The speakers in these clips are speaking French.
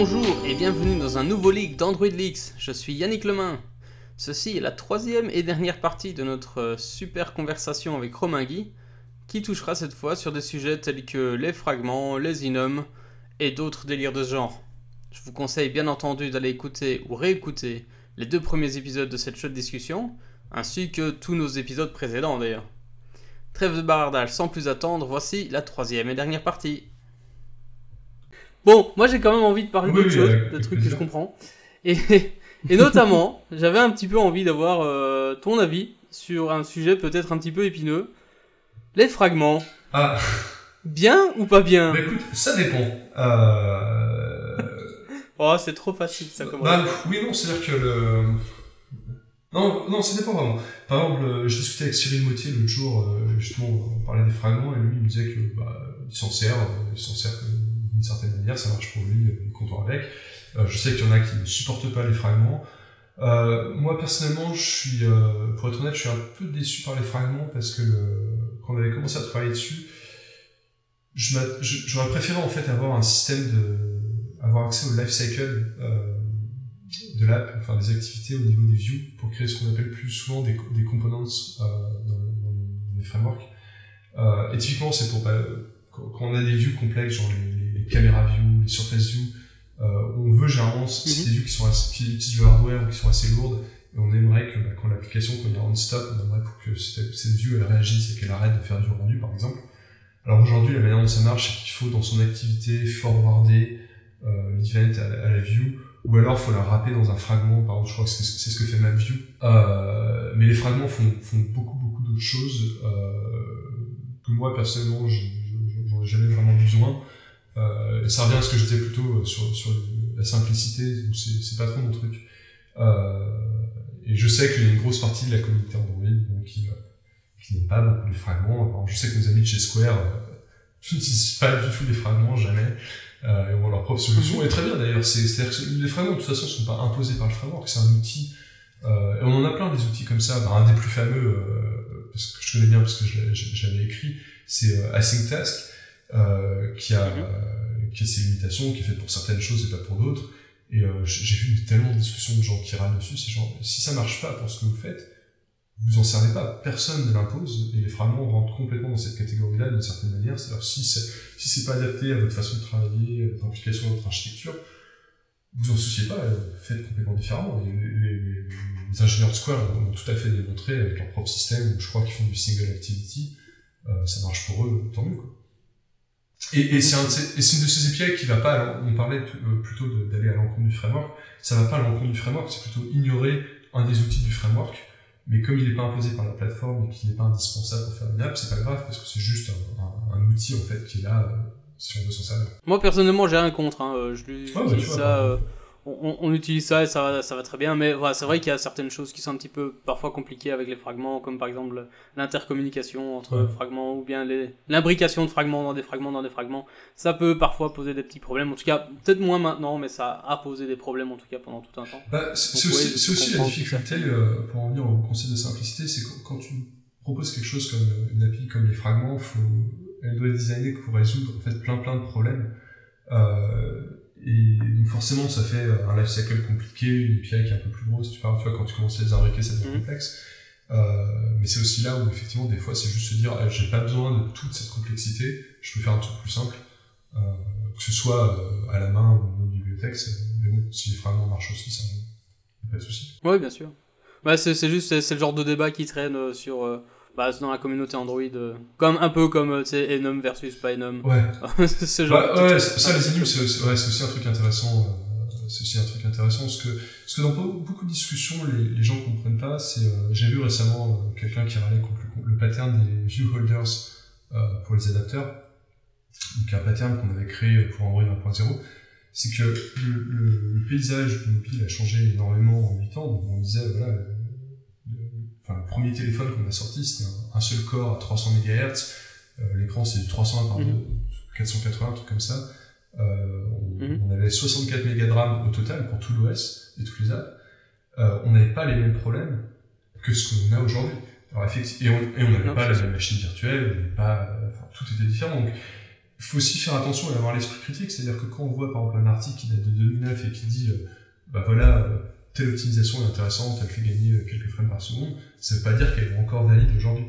Bonjour et bienvenue dans un nouveau leak d'Android Leaks. Je suis Yannick Lemain. Ceci est la troisième et dernière partie de notre euh, super conversation avec Romain Guy, qui touchera cette fois sur des sujets tels que les fragments, les inums et d'autres délires de ce genre. Je vous conseille bien entendu d'aller écouter ou réécouter les deux premiers épisodes de cette chaude discussion, ainsi que tous nos épisodes précédents d'ailleurs. Trêve de bavardage sans plus attendre, voici la troisième et dernière partie. Bon, moi j'ai quand même envie de parler Oui, d'autres oui, choses, de trucs que je comprends. Et, et notamment, j'avais un petit peu envie d'avoir euh, ton avis sur un sujet peut-être un petit peu épineux. Les fragments, Ah, bien ou pas bien? Bah écoute, ça dépend. Euh... Oh, c'est trop facile ça comme bah, oui, non, c'est-à-dire que le. Non, non, ça dépend vraiment. Par exemple, euh, j'ai discuté avec Cyril Mottier l'autre jour, justement, on parlait des fragments, et lui, il me disait que bah, il s'en sert, il s'en sert euh, d'une certaine manière, ça marche pour lui, euh, il est content avec. Euh, je sais qu'il y en a qui ne supportent pas les fragments. Euh, moi, personnellement, je suis, euh, pour être honnête, je suis un peu déçu par les fragments parce que quand on avait commencé à travailler dessus, j'aurais préféré en fait avoir un système de, avoir accès au life cycle euh, de l'app, enfin des activités au niveau des views pour créer ce qu'on appelle plus souvent des, des components euh, dans, les frameworks. Euh, et typiquement, c'est pour pas, quand, on a des views complexes, caméras views, les surface views, euh, on veut généralement c'est Mhm. des views qui sont assez, qui utilisent du hardware ou qui sont assez lourdes. Et on aimerait que bah, quand l'application, y a un stop, on aimerait pour que cette, cette view elle réagisse et qu'elle arrête de faire du rendu, par exemple. Alors aujourd'hui, la manière dont ça marche, c'est qu'il faut dans son activité forwarder euh, l'event à, la- à la view, ou alors il faut la wrapper dans un fragment. Par exemple, je crois que c'est c'est ce que fait MapView. Euh, mais les fragments font, font beaucoup beaucoup d'autres choses euh, que moi personnellement, je- je- j'en ai jamais vraiment besoin. Euh, et ça revient à ce que je disais plutôt sur, sur la simplicité, c'est c'est pas trop mon truc. Euh, et je sais qu'il y a une grosse partie de la communauté Android donc, qui, euh, qui n'aime pas beaucoup les fragments. Alors, je sais que nos amis de chez Square euh, n'utilisent pas du tout les fragments, jamais. Euh, et ont leur propre solution. Et très bien d'ailleurs. C'est- C'est-à-dire que les fragments, de toute façon, ne sont pas imposés par le framework. C'est un outil. Euh, et on en a plein des outils comme ça. Bah, un des plus fameux, euh, parce que je connais bien parce que j'avais écrit, c'est euh, Async Task, euh, qui, a, Mhm. euh, qui a ses limitations, qui est fait pour certaines choses et pas pour d'autres. Et euh, j'ai vu tellement de discussions de gens qui râlent dessus. C'est genre, si ça marche pas pour ce que vous faites, vous en servez pas. Personne ne l'impose. Et les fragments rentrent complètement dans cette catégorie-là d'une certaine manière. C'est-à-dire, si c'est si c'est pas adapté à votre façon de travailler, à votre implication dans votre architecture, vous en souciez pas, faites complètement différemment. Et les, les- les- les ingénieurs de Square ont tout à fait démontré avec leur propre système, je crois qu'ils font du single activity, euh, ça marche pour eux, tant mieux. Quoi. Et, et c'est un de ces- et c'est une de ces API qui va pas, on parlait euh, plutôt d'aller à l'encontre du framework, ça va pas à l'encontre du framework, c'est plutôt ignorer un des outils du framework, mais comme il n'est pas imposé par la plateforme et qu'il n'est pas indispensable pour faire une app, c'est pas grave, parce que c'est juste un, un- un outil en fait qui est là, euh, si on veut s'en servir. Moi personnellement, j'ai rien contre. hein, euh, Je lui Ouais, bah, vois, ça. bah. On, on utilise ça et ça va, ça va très bien, mais voilà, c'est vrai qu'il y a certaines choses qui sont un petit peu parfois compliquées avec les fragments, comme par exemple l'intercommunication entre Ouais. fragments ou bien l'imbrication de fragments dans des fragments dans des fragments. Ça peut parfois poser des petits problèmes, en tout cas peut-être moins maintenant, mais ça a posé des problèmes en tout cas pendant tout un temps. Bah, c'est aussi, aussi la difficulté, euh, pour en venir au concept de simplicité, c'est quand, quand tu proposes quelque chose comme une API comme les fragments, faut, elle doit être designée pour résoudre en fait plein plein de problèmes. Euh, et donc forcément, ça fait euh, un lifecycle compliqué, une API qui est un peu plus grosse. Tu, parles, tu vois, quand tu commences à les imbriquer, ça devient Mhm. complexe. Euh, mais c'est aussi là où effectivement, des fois, c'est juste se dire, ah, j'ai pas besoin de toute cette complexité, je peux faire un truc plus simple, euh, que ce soit euh, à la main ou dans une bibliothèque. Mais bon, si les fragments marchent aussi, ça pas de souci. Oui, bien sûr. Bah, c'est juste, c'est le genre de débat qui traîne sur, bah, dans la communauté Android, euh, comme un peu comme euh, Enum versus pas. Ouais. ce genre Bah, ouais, ça, les énigmes, c'est aussi, ouais, c'est aussi un truc intéressant. euh, c'est aussi un truc intéressant parce que, parce que dans be- beaucoup de discussions, les, les gens comprennent pas. C'est, euh, j'ai vu récemment euh, quelqu'un qui râlait contre le, le pattern des view holders euh, pour les adapteurs. Donc un pattern qu'on avait créé pour Android 1.0. C'est que le, le- le paysage mobile a changé énormément en 8 ans. Donc on disait, voilà, enfin, le premier téléphone qu'on a sorti, c'était un, un seul corps à 300 MHz. Euh, L'écran, c'est du 300 par Mhm. 480, un truc comme ça. Euh, on, Mhm. on avait 64 mégas de RAM au total pour tout l'OS et toutes les apps. Euh, on n'avait pas les mêmes problèmes que ce qu'on a aujourd'hui. Et on et n'avait pas la même machine virtuelle, on pas, enfin, tout était différent. Donc, il faut aussi faire attention à avoir l'esprit critique, c'est-à-dire que quand on voit par exemple un article qui date de 2009 et qui dit, bah voilà, telle optimisation est intéressante, elle fait gagner euh, quelques frames par seconde, ça veut pas dire qu'elle est encore valide aujourd'hui.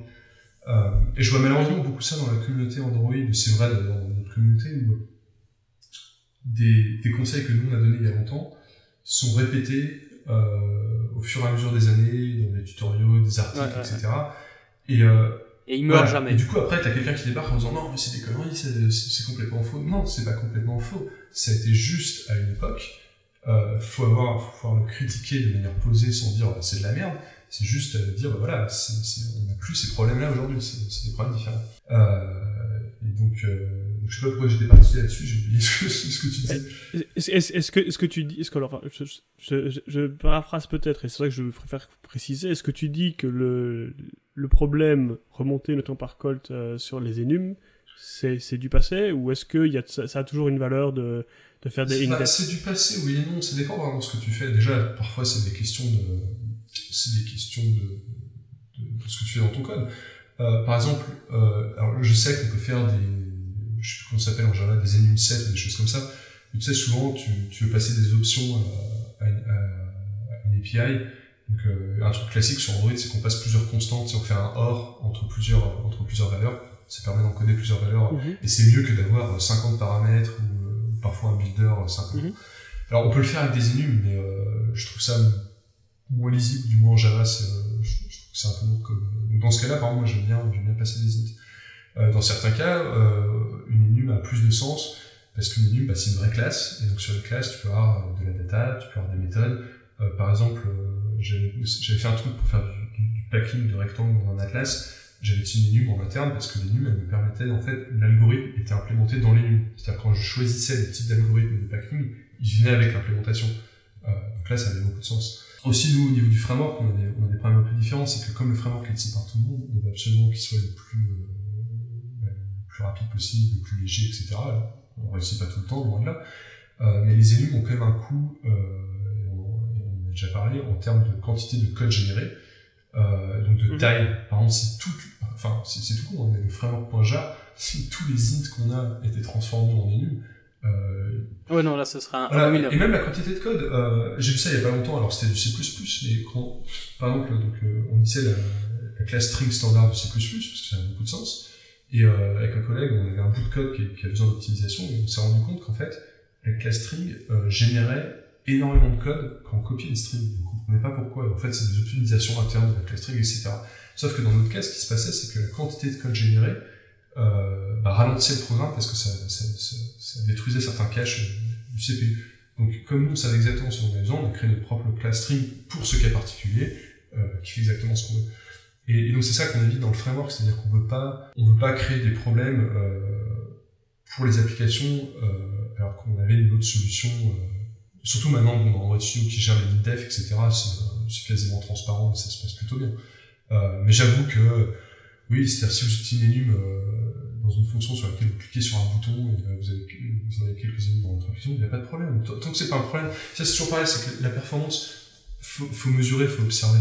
et je vois malheureusement beaucoup ça dans la communauté Android, c'est vrai dans notre communauté où des, des, conseils que nous on a donnés il y a longtemps sont répétés au fur et à mesure des années, dans des tutoriaux, des articles, etc. Et et il meurt jamais. Et du coup, après, t'as quelqu'un qui débarque en disant non, mais c'est des conneries, c'est complètement faux. Non, c'est pas complètement faux. Ça a été juste à une époque. Euh, faut avoir, faut pouvoir le critiquer de manière posée sans dire c'est de la merde. C'est juste euh, dire voilà, on n'a plus ces problèmes-là aujourd'hui. C'est des problèmes différents. Euh, et donc, euh, je sais pas pourquoi j'étais parti là-dessus, j'ai oublié ce que, ce que tu disais. Est-ce que, est -ce que tu dis, est-ce que, alors, je, je, je, paraphrase peut-être, et c'est vrai que je préfère préciser, est-ce que tu dis que le, le problème remonté notamment par Colt euh, sur les énumes, c'est du passé, ou est-ce que y a, ça, a toujours une valeur de, de faire des C'est du passé, oui et non, ça dépend vraiment de ce que tu fais. Déjà, parfois, c'est des questions de, c'est des questions de, de, ce que tu fais dans ton code. Euh, par exemple, euh, alors je sais qu'on peut faire des, je sais plus comment ça s'appelle en Java, des enum ou des choses comme ça. Mais tu sais, souvent, tu, tu veux passer des options à, à, une API. Donc, euh, un truc classique sur Android, c'est qu'on passe plusieurs constantes, si on fait un OR entre plusieurs, entre plusieurs valeurs. Ça permet d'encoder plusieurs valeurs. Mhm. Et c'est mieux que d'avoir 50 paramètres ou, parfois un builder simplement. Mhm. Alors, on peut le faire avec des enums, mais euh, je trouve ça moins lisible, du moins en Java, c'est, euh, je, trouve que c'est un peu lourd comme, donc dans ce cas-là, par exemple, moi, j'aime bien, j'aime bien passer des inits. Euh, dans certains cas, euh, une enum a plus de sens parce qu'une enum, bah, c'est une vraie classe, et donc sur une classe, tu peux avoir euh, de la data, tu peux avoir des méthodes. par exemple, j'avais fait un truc pour faire du, du, packing de rectangles dans un atlas, j'avais une enum en interne parce que l'enum, elle me permettait, en fait, l'algorithme était implémenté dans l'enum. C'est-à-dire quand je choisissais le type d'algorithme de packing, il venait avec l'implémentation. donc là, ça avait beaucoup de sens. Aussi, nous, au niveau du framework, on a des, on a des problèmes un peu différents, c'est que comme le framework est utilisé par tout le monde, on veut absolument qu'il soit le plus rapide possible, le plus léger, etc. On réussit pas tout le temps, loin de là. Euh, mais les élus ont quand même un coût, euh, on, on, a déjà parlé, en termes de quantité de code généré, euh, donc de mhm. taille. Par exemple, si tout, enfin, c'est tout con, on a le framework.jar, si tous les ints qu'on a étaient transformés en enum, euh, ouais, non, là, ce sera un Et même la quantité de code, euh, j'ai vu ça il y a pas longtemps, alors c'était du C++, mais quand, par exemple, donc, euh, on disait la, la classe string standard de C++, parce que ça a beaucoup de sens, et euh, avec un collègue, on avait un bout de code qui, qui avait besoin d'optimisation, et on s'est rendu compte qu'en fait, la classe string euh, générait énormément de code quand on copiait une string. Comprenait pas pourquoi. En fait, c'est des optimisations internes de la classe string, etc. Sauf que dans notre cas, ce qui se passait, c'est que la quantité de code généré euh, bah, ralentissait le programme parce que ça, ça, ça, détruisait certains caches euh, du CPU. Donc, comme nous, on savait exactement ce qu'on avait besoin, on a créé notre propre classe string pour ce cas particulier, euh, qui fait exactement ce qu'on veut. Et, donc c'est ça qu'on évite dans le framework, c'est-à-dire qu'on veut pas, on veut pas créer des problèmes euh, pour les applications euh, alors qu'on avait une autre solution. Surtout maintenant, bon, dans Android Studio qui gère les def, etc. C'est quasiment transparent, ça se passe plutôt bien. Euh, mais j'avoue que oui, c'est-à-dire si vous utilisez Enum euh, dans une fonction sur laquelle vous cliquez sur un bouton et euh, vous, avez, en avez quelques enums dans votre application, il n'y a pas de problème. Tant que c'est pas un problème, ça c'est toujours pareil, c'est que la performance, faut, faut mesurer, faut observer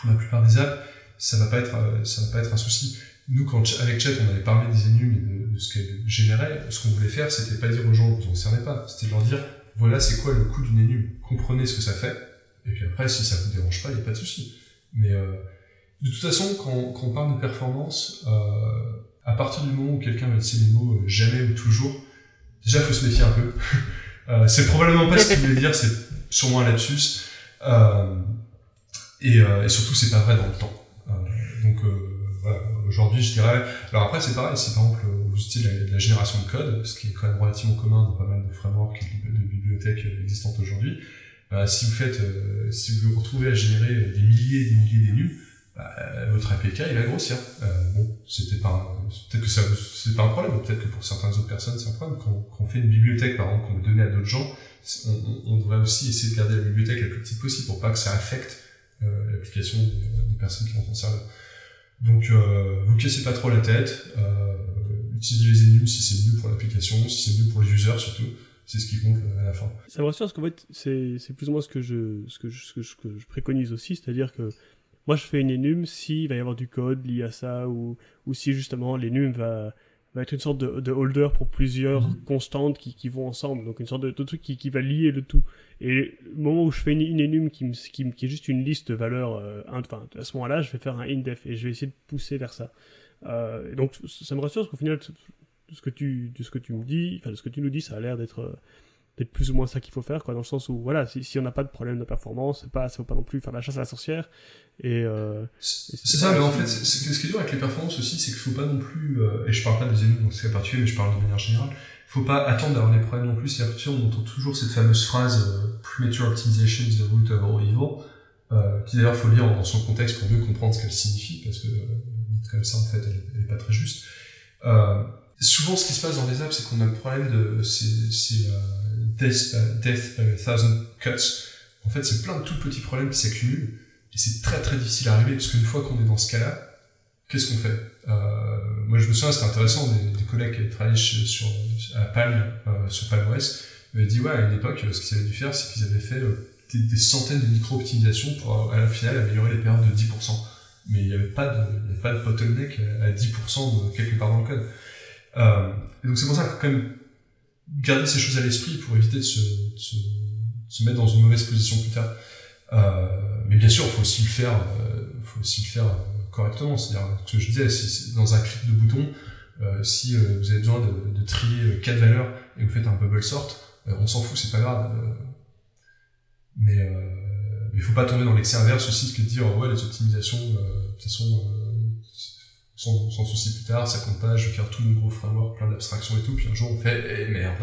pour la plupart des apps, ça va pas être, euh, ça va pas être un souci. Nous, quand, avec Chat, on avait parlé des enums et de, ce qu'elles généraient, ce qu'on voulait faire, c'était pas dire aux gens, vous en cernez pas, c'était leur dire, voilà, c'est quoi le coût d'une enum, comprenez ce que ça fait, et puis après, si ça vous dérange pas, il n'y a pas de souci. Mais, euh, de toute façon, quand, quand, on parle de performance, euh, à partir du moment où quelqu'un va utiliser les mots euh, jamais ou toujours, déjà, il faut se méfier un peu. euh, c'est probablement pas ce qu'il voulait dire, c'est sûrement un lapsus. Euh, et, et surtout, c'est pas vrai dans le temps. Donc voilà, aujourd'hui, je dirais. Alors après, c'est pareil. Si par exemple vous utilisez la, génération de code, ce qui est quand même relativement commun dans pas mal de frameworks et de, de bibliothèques existantes aujourd'hui, bah, si vous faites, si vous vous retrouvez à générer des milliers et des milliers d'énums, bah, votre APK va grossir. Euh, bon, c'était pas, peut-être que ça, c'est pas un problème, peut-être que pour certaines autres personnes c'est un problème. Quand, on fait une bibliothèque par exemple qu'on veut donner à d'autres gens, on, devrait aussi essayer de garder la bibliothèque la plus petite possible pour pas que ça affecte euh, l'application des, personnes qui vont s'en servir. Donc, euh, vous cassez pas trop la tête. Euh, utilisez les si c'est mieux pour l'application, si c'est mieux pour les users surtout. C'est ce qui compte à la fin. Ça me rassure parce qu'en fait, c'est plus ou moins ce que je, ce que je, ce que je, que je préconise aussi, c'est-à-dire que moi je fais une enum s'il va y avoir du code lié à ça ou, ou si justement l'enum va, va être une sorte de, de holder pour plusieurs constantes qui, qui, vont ensemble. Donc une sorte de, de truc qui, qui, va lier le tout. Et le moment où je fais une, une enum qui, me, qui, qui, est juste une liste de valeurs, euh, enfin, à ce moment-là, je vais faire un indef et je vais essayer de pousser vers ça. Euh, donc ça me rassure parce qu'au final, de ce que tu, de ce que tu me dis, enfin de ce que tu nous dis, ça a l'air d'être d'être plus ou moins ça qu'il faut faire, quoi, dans le sens où, voilà, si, si on n'a pas de problème de performance, c'est pas, faut pas non plus faire la chasse à la sorcière. Et, euh, c'est ça, mais en fait, c'est, ce qui est dur avec les performances aussi, c'est qu'il faut pas non plus, euh, et je parle pas des ennemis dans ce cas particulier, mais je parle de manière générale, il faut pas attendre d'avoir des problèmes non plus, c'est-à-dire que on entend toujours cette fameuse phrase, euh, premature optimization is the root of all evil, euh, qui d'ailleurs faut lire dans son contexte pour mieux comprendre ce qu'elle signifie, parce que, euh, comme ça, en fait, elle, elle est pas très juste. Euh, souvent, ce qui se passe dans les apps, c'est qu'on a le problème de, c'est, euh, death, death by a thousand cuts. En fait, c'est plein de tout petits problèmes qui s'accumulent et c'est très très difficile à arriver parce qu'une fois qu'on est dans ce cas-là, qu'est-ce qu'on fait? Euh, Moi, je me souviens, c'était intéressant, des, des, collègues qui travaillaient sur, à Palm, euh, sur PalmOS, m'avaient dit, ouais, à une époque, ce qu'ils avaient dû faire, c'est qu'ils avaient fait euh, des, des, centaines de micro-optimisations pour, à la finale, améliorer les périodes de 10%. Mais il n'y avait pas de, avait pas de bottleneck à 10% de quelque part dans le code. Euh, et donc c'est pour ça qu'il faut quand même garder ces choses à l'esprit pour éviter de se, de se, de se, mettre dans une mauvaise position plus tard. Euh, mais bien sûr, il faut aussi le faire, euh, faut aussi le faire correctement. C'est-à-dire, ce que je disais, si, dans un clic de bouton, euh, si euh, vous avez besoin de, de, trier quatre valeurs et vous faites un bubble sort, euh, on s'en fout, c'est pas grave. mais il faut pas tomber dans l'excès inverse aussi, que de dire ouais les optimisations, de toute façon sans, sans souci plus tard, ça compte pas, je vais faire tout mon gros framework, plein d'abstractions et tout, puis un jour on fait, eh merde.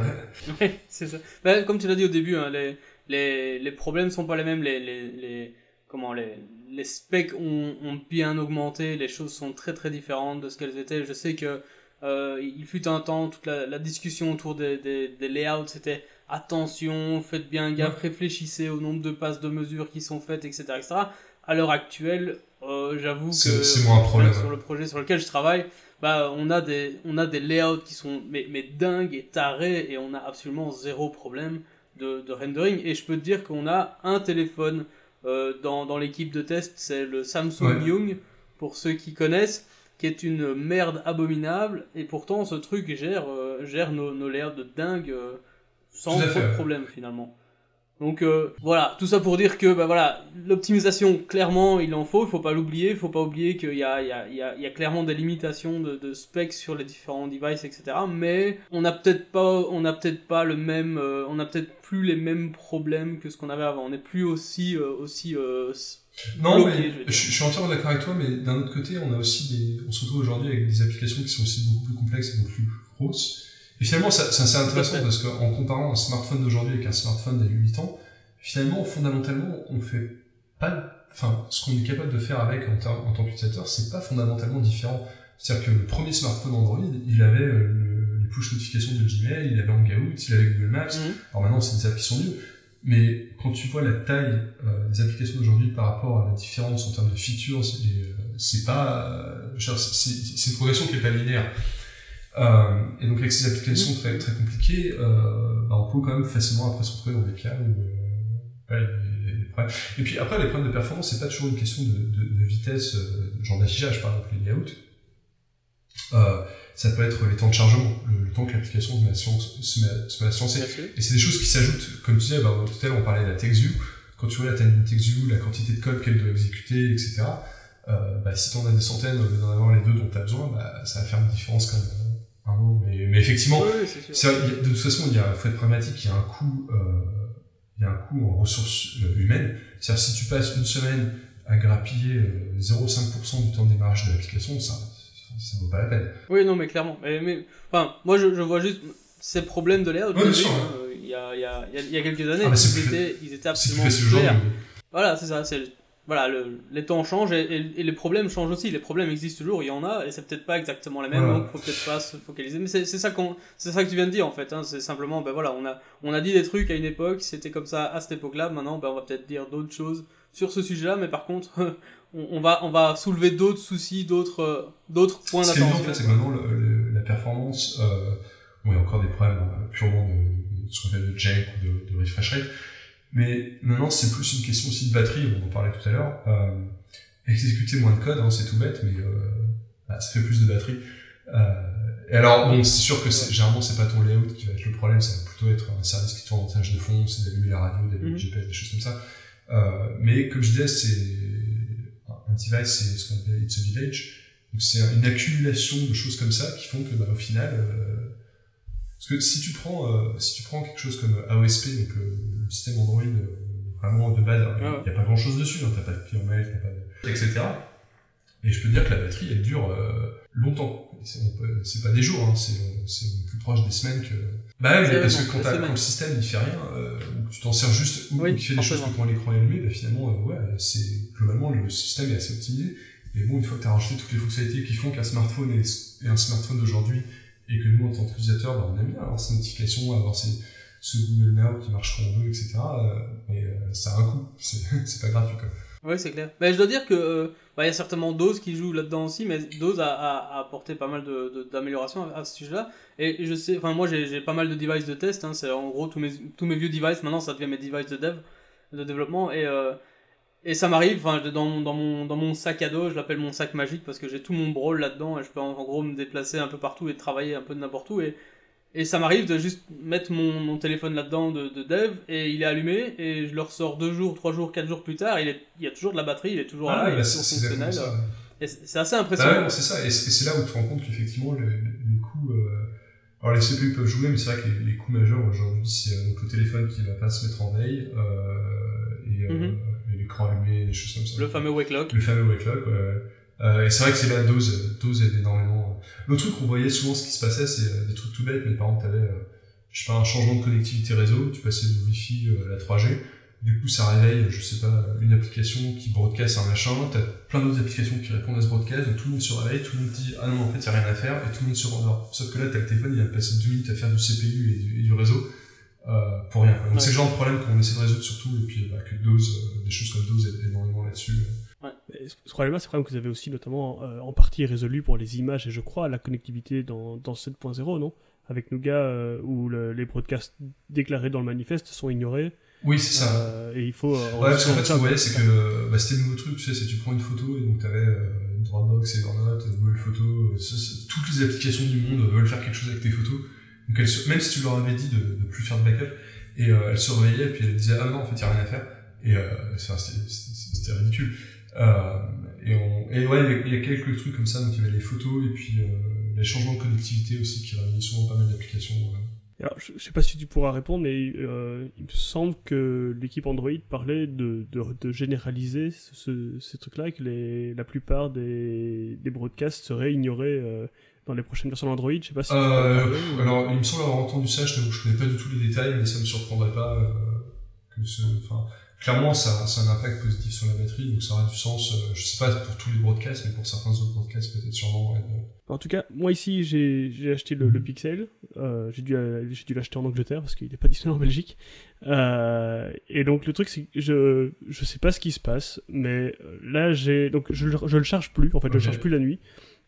Ouais, c'est ça. Bah, comme tu l'as dit au début, hein, les, les, les problèmes sont pas les mêmes, les, les, les comment, les, les specs ont, ont bien augmenté, les choses sont très très différentes de ce qu'elles étaient. Je sais que euh, il fut un temps, toute la, la discussion autour des, des, des layouts, c'était attention, faites bien gaffe, ouais. réfléchissez au nombre de passes de mesures qui sont faites, etc. etc. À l'heure actuelle, euh, j'avoue que sur le projet sur lequel je travaille, bah on a des on a des layouts qui sont mais, mais dingues et tarés et on a absolument zéro problème de, de rendering et je peux te dire qu'on a un téléphone euh, dans, dans l'équipe de test, c'est le Samsung Ouais. Young pour ceux qui connaissent qui est une merde abominable et pourtant ce truc gère euh, gère nos, nos layouts de dingue euh, sans trop fait, de problème finalement. Donc euh, voilà, tout ça pour dire que bah voilà, l'optimisation clairement il en faut, il faut pas l'oublier, il faut pas oublier qu'il y a, il y, a, il y, a, il y a clairement des limitations de, de specs sur les différents devices etc. Mais on n'a peut-être pas, on n'a peut-être pas le même, euh, on n'a peut-être plus les mêmes problèmes que ce qu'on avait avant. On n'est plus aussi euh, aussi Non, bloqué, mais je suis entièrement d'accord avec toi, mais d'un autre côté, on a aussi des, on se retrouve aujourd'hui avec des applications qui sont aussi beaucoup plus complexes et beaucoup plus grosses. Et finalement, ça- c'est assez intéressant parce qu'en comparant un smartphone d'aujourd'hui avec un smartphone d'il y a 8 ans, finalement, fondamentalement, on fait pas, enfin, ce qu'on est capable de faire avec en, en tant qu'utilisateur, c'est pas fondamentalement différent. C'est-à-dire que le premier smartphone Android, il avait euh, le- les push notifications de Gmail, il avait Hangout, il avait Google Maps, Mhm. alors maintenant, c'est des apps qui sont mieux. Mais quand tu vois la taille euh, des applications d'aujourd'hui par rapport à la différence en termes de features, c'est euh, c'est pas, euh, c'est c'est une progression qui est pas linéaire. Euh, et donc avec ces applications très très compliquées, euh, bah, on peut quand même facilement après se retrouver dans des cas où euh, ouais, il y a des problèmes. Et puis après, les problèmes de performance, c'est pas toujours une question de, de, de vitesse, euh, genre d'affichage, par exemple les layouts. Euh, ça peut être les temps de chargement, le, le temps que l'application se met à se lancer-. Et c'est des choses qui s'ajoutent, comme tu disais, bah, tout à l'heure on parlait de la TextView, quand tu vois la taille d'une TextView, la quantité de code qu'elle doit exécuter, etc., euh, bah, si t'en as des centaines, au lieu d'en avoir les deux dont t'as besoin, bah, ça va faire une différence quand même. Euh. Mais, mais effectivement, Oui, oui, de toute façon, il y a, faut être pragmatique, il y a un coût, euh, il y a un coût en ressources euh, humaines. C'est-à-dire, si tu passes une semaine à grappiller euh, 0,5% du temps de démarrage de l'application, ça, ça, vaut pas la peine. Oui, non, mais clairement. Mais, mais, enfin, moi, je, je vois juste ces problèmes de bien sûr, hein, Il y, a, il, y a, il y a- quelques années, Ah, c'est ils, plus- étaient, ils étaient absolument clairs. Voilà, c'est ça. C'est voilà, le, les temps changent et, et- et les problèmes changent aussi. Les problèmes existent toujours, il y en a, et c'est peut-être pas exactement les mêmes, Voilà. donc faut peut-être pas se focaliser. Mais c'est ça c'est ça que tu viens de dire en fait. Hein, c'est simplement, ben voilà, on a, on a dit des trucs à une époque, c'était comme ça à cette époque-là. Maintenant, ben on va peut-être dire d'autres choses sur ce sujet-là, mais par contre, on, on va, on va soulever d'autres soucis, d'autres, euh, d'autres points bien, en d'attention. fait, c'est maintenant, le- le- la performance, euh, bon, il y a encore des problèmes euh, purement de, de ce qu'on appelle de jank ou de, de refresh rate, mais maintenant, c'est plus une question aussi de batterie, on en parlait tout à l'heure. Euh, exécuter moins de code, hein, c'est tout bête, mais euh, bah, ça fait plus de batterie. Euh, et alors, bon, c'est sûr que généralement, c'est pas ton layout qui va être le problème, ça va plutôt être un service qui tourne en tâche de fond, c'est d'allumer la radio, d'allumer le Mhm. GPS, des choses comme ça. Euh, mais comme je disais, c'est un device, c'est ce qu'on appelle It's a Village. Donc c'est une accumulation de choses comme ça qui font que, bah, au final, euh, parce que si tu prends, euh, si tu prends quelque chose comme AOSP, donc le, le système Android euh, vraiment de base, il n'y a pas grand chose dessus, hein, t'as pas de mail, t'as pas de, etc. Et je peux te dire que la batterie, elle dure euh, longtemps. C'est pas des jours, hein, c'est c'est plus proche des semaines que. Bah ouais, C'est- parce que quand, semaines. quand le système il fait rien, euh, ou que tu t'en sers juste, ou Oui, qu'il fait des choses quand l'écran est allumé, bah finalement, euh, ouais, c'est globalement le système est assez optimisé. Et bon, une fois que t'as rajouté toutes les fonctionnalités qui font qu'un smartphone est, est un smartphone d'aujourd'hui, et que nous, en tant qu'utilisateur, bah, on aime bien avoir ces notifications, avoir ces, ce Google Now qui marche quand on veut, etc. euh, mais euh, ça a un coût, c'est pas gratuit quoi. Oui, c'est clair. Mais je dois dire que euh, bah, y a certainement Dose qui joue là-dedans aussi, mais Dose a, a, apporté pas mal de- de- d'améliorations à, ce sujet-là. Et je sais, enfin moi j'ai pas mal de devices de test. Hein, c'est en gros tous mes tous mes vieux devices. Maintenant ça devient mes devices de dev, de développement. Et euh, et ça m'arrive, enfin dans, mon- dans mon dans mon sac à dos, je l'appelle mon sac magique parce que j'ai tout mon brawl là-dedans et je peux en, gros me déplacer un peu partout et travailler un peu de n'importe où. Et ça m'arrive de juste mettre mon, mon téléphone là-dedans de, de dev et il est allumé et je le ressors deux jours, trois jours, quatre jours plus tard. Il, est, il y a toujours de la batterie, il est toujours là, Ah, il bah, est fonctionnel. c'est assez Bah impressionnant. ouais, non, c'est ça, et c'est là où tu te rends compte qu'effectivement, les, les coûts. euh, Alors, les CPU peuvent jouer, mais c'est vrai que les, les coûts majeurs aujourd'hui, c'est euh, donc le téléphone qui va pas se mettre en veille, euh, et, euh, Mhm. et l'écran allumé, des choses comme ça. Le fameux wake lock. Le fameux wake lock, ouais. Euh, et c'est vrai que c'est là, dose, dose aide énormément. Le truc qu'on voyait souvent, ce qui se passait, c'est euh, des trucs tout bêtes, mais par exemple, t'avais, euh, je sais pas, un changement de connectivité réseau, tu passais du Wi-Fi euh, à la 3G, du coup, ça réveille, je sais pas, une application qui broadcast un machin, t'as plein d'autres applications qui répondent à ce broadcast, donc tout le monde se réveille, tout le monde dit, ah non, en fait, y a rien à faire, et tout le monde se rendort. Sauf que là, t'as le téléphone, il va passer deux minutes à faire du CPU et du, et du réseau, euh, pour rien. quoi. Donc Ouais. c'est le genre de problème qu'on essaie de résoudre surtout, et puis, bah, que Dose, euh, des choses comme Dose aident énormément là-dessus. Ce problème-là, c'est un problème que vous avez aussi notamment euh, en partie résolu pour les images et je crois la connectivité dans, dans 7.0, non? Avec Nougat, euh, où le- les broadcasts déclarés dans le manifeste sont ignorés. Oui, c'est ça. euh, et il faut. Ouais, parce qu'en fait, ce ça, qu'on voyait, c'est que bah, c'était le nouveau truc, tu sais, c'est tu prends une photo et donc t'avais Dropbox, Evernote, Google Photos, toutes les applications du monde veulent faire quelque chose avec tes photos. Donc elles se- même si tu leur avais dit de, de plus faire de backup, et elles se réveillaient et puis elles disaient ah non, en fait, y a rien à faire. Et c'était ridicule. Euh, et, on, et ouais, il y a- il y, a quelques trucs comme ça, donc il y avait les photos et puis euh, les changements de connectivité aussi qui réveillent souvent pas mal d'applications. ouais. Alors, je, je sais pas si tu pourras répondre, mais euh, il me semble que l'équipe Android parlait de, de, de généraliser ce, ce- ces trucs-là que les, la plupart des, des broadcasts seraient ignorés euh, dans les prochaines versions d'Android. Je sais pas si tu ou- alors, il me semble avoir entendu ça, je je connais pas du tout les détails, mais ça me surprendrait pas que ce. Enfin, clairement, ça, ça a un impact positif sur la batterie, donc ça aura du sens. euh, je sais pas pour tous les broadcasts, mais pour certains autres broadcasts, peut-être sûrement. ouais, En tout cas, moi ici, j'ai j'ai acheté le, le Pixel. Euh, j'ai dû, euh, j'ai dû l'acheter en Angleterre parce qu'il n'est pas disponible en Belgique. Euh, et donc le truc, c'est que je je sais pas ce qui se passe, mais euh, là j'ai donc je, le- je le charge plus. En fait, je le Ok. charge plus la nuit.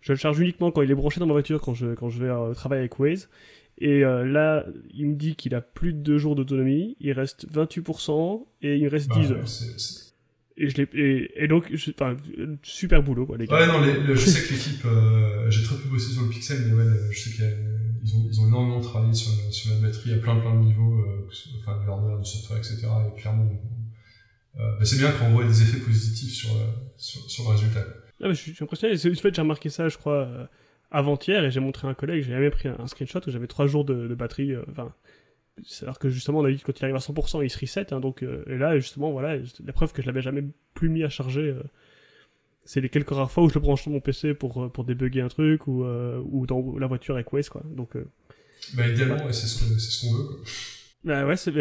Je le charge uniquement quand il est branché dans ma voiture, quand je quand je vais euh, travailler avec Waze. Et euh, là, il me dit qu'il a plus de deux jours d'autonomie. Il reste 28% et il reste bah, 10 heures. Et je l'ai et, et donc je- enfin super boulot quoi les gars. Ouais, non, les- je sais que l'équipe, euh, j'ai très peu bossé sur le Pixel, mais ouais, je sais qu'ils ont, ils ont énormément travaillé sur, la- sur la batterie à plein plein de niveaux, euh, enfin du hardware, du software, etc. Et clairement, bah, c'est bien qu'on voit des effets positifs sur, sur, sur le résultat. Ah, mais je, suis, impressionné. C'est- En fait, j'ai remarqué ça, je crois, avant-hier, et j'ai montré à un collègue, j'ai même pris un, un screenshot où j'avais 3 jours de, de batterie. euh, Enfin, alors que justement, on a dit que quand il arrive à 100%, il se reset. hein, donc, euh, et là, justement, voilà, la preuve que je l'avais jamais plus mis à charger. euh, c'est les quelques rares fois où je le branche sur mon PC pour, pour débugger un truc ou, euh, ou dans la voiture avec Waze, quoi. Donc, euh, Bah, idéalement, ouais, c'est ce qu'on c'est ce qu'on veut. Quoi. bah ouais, c'est,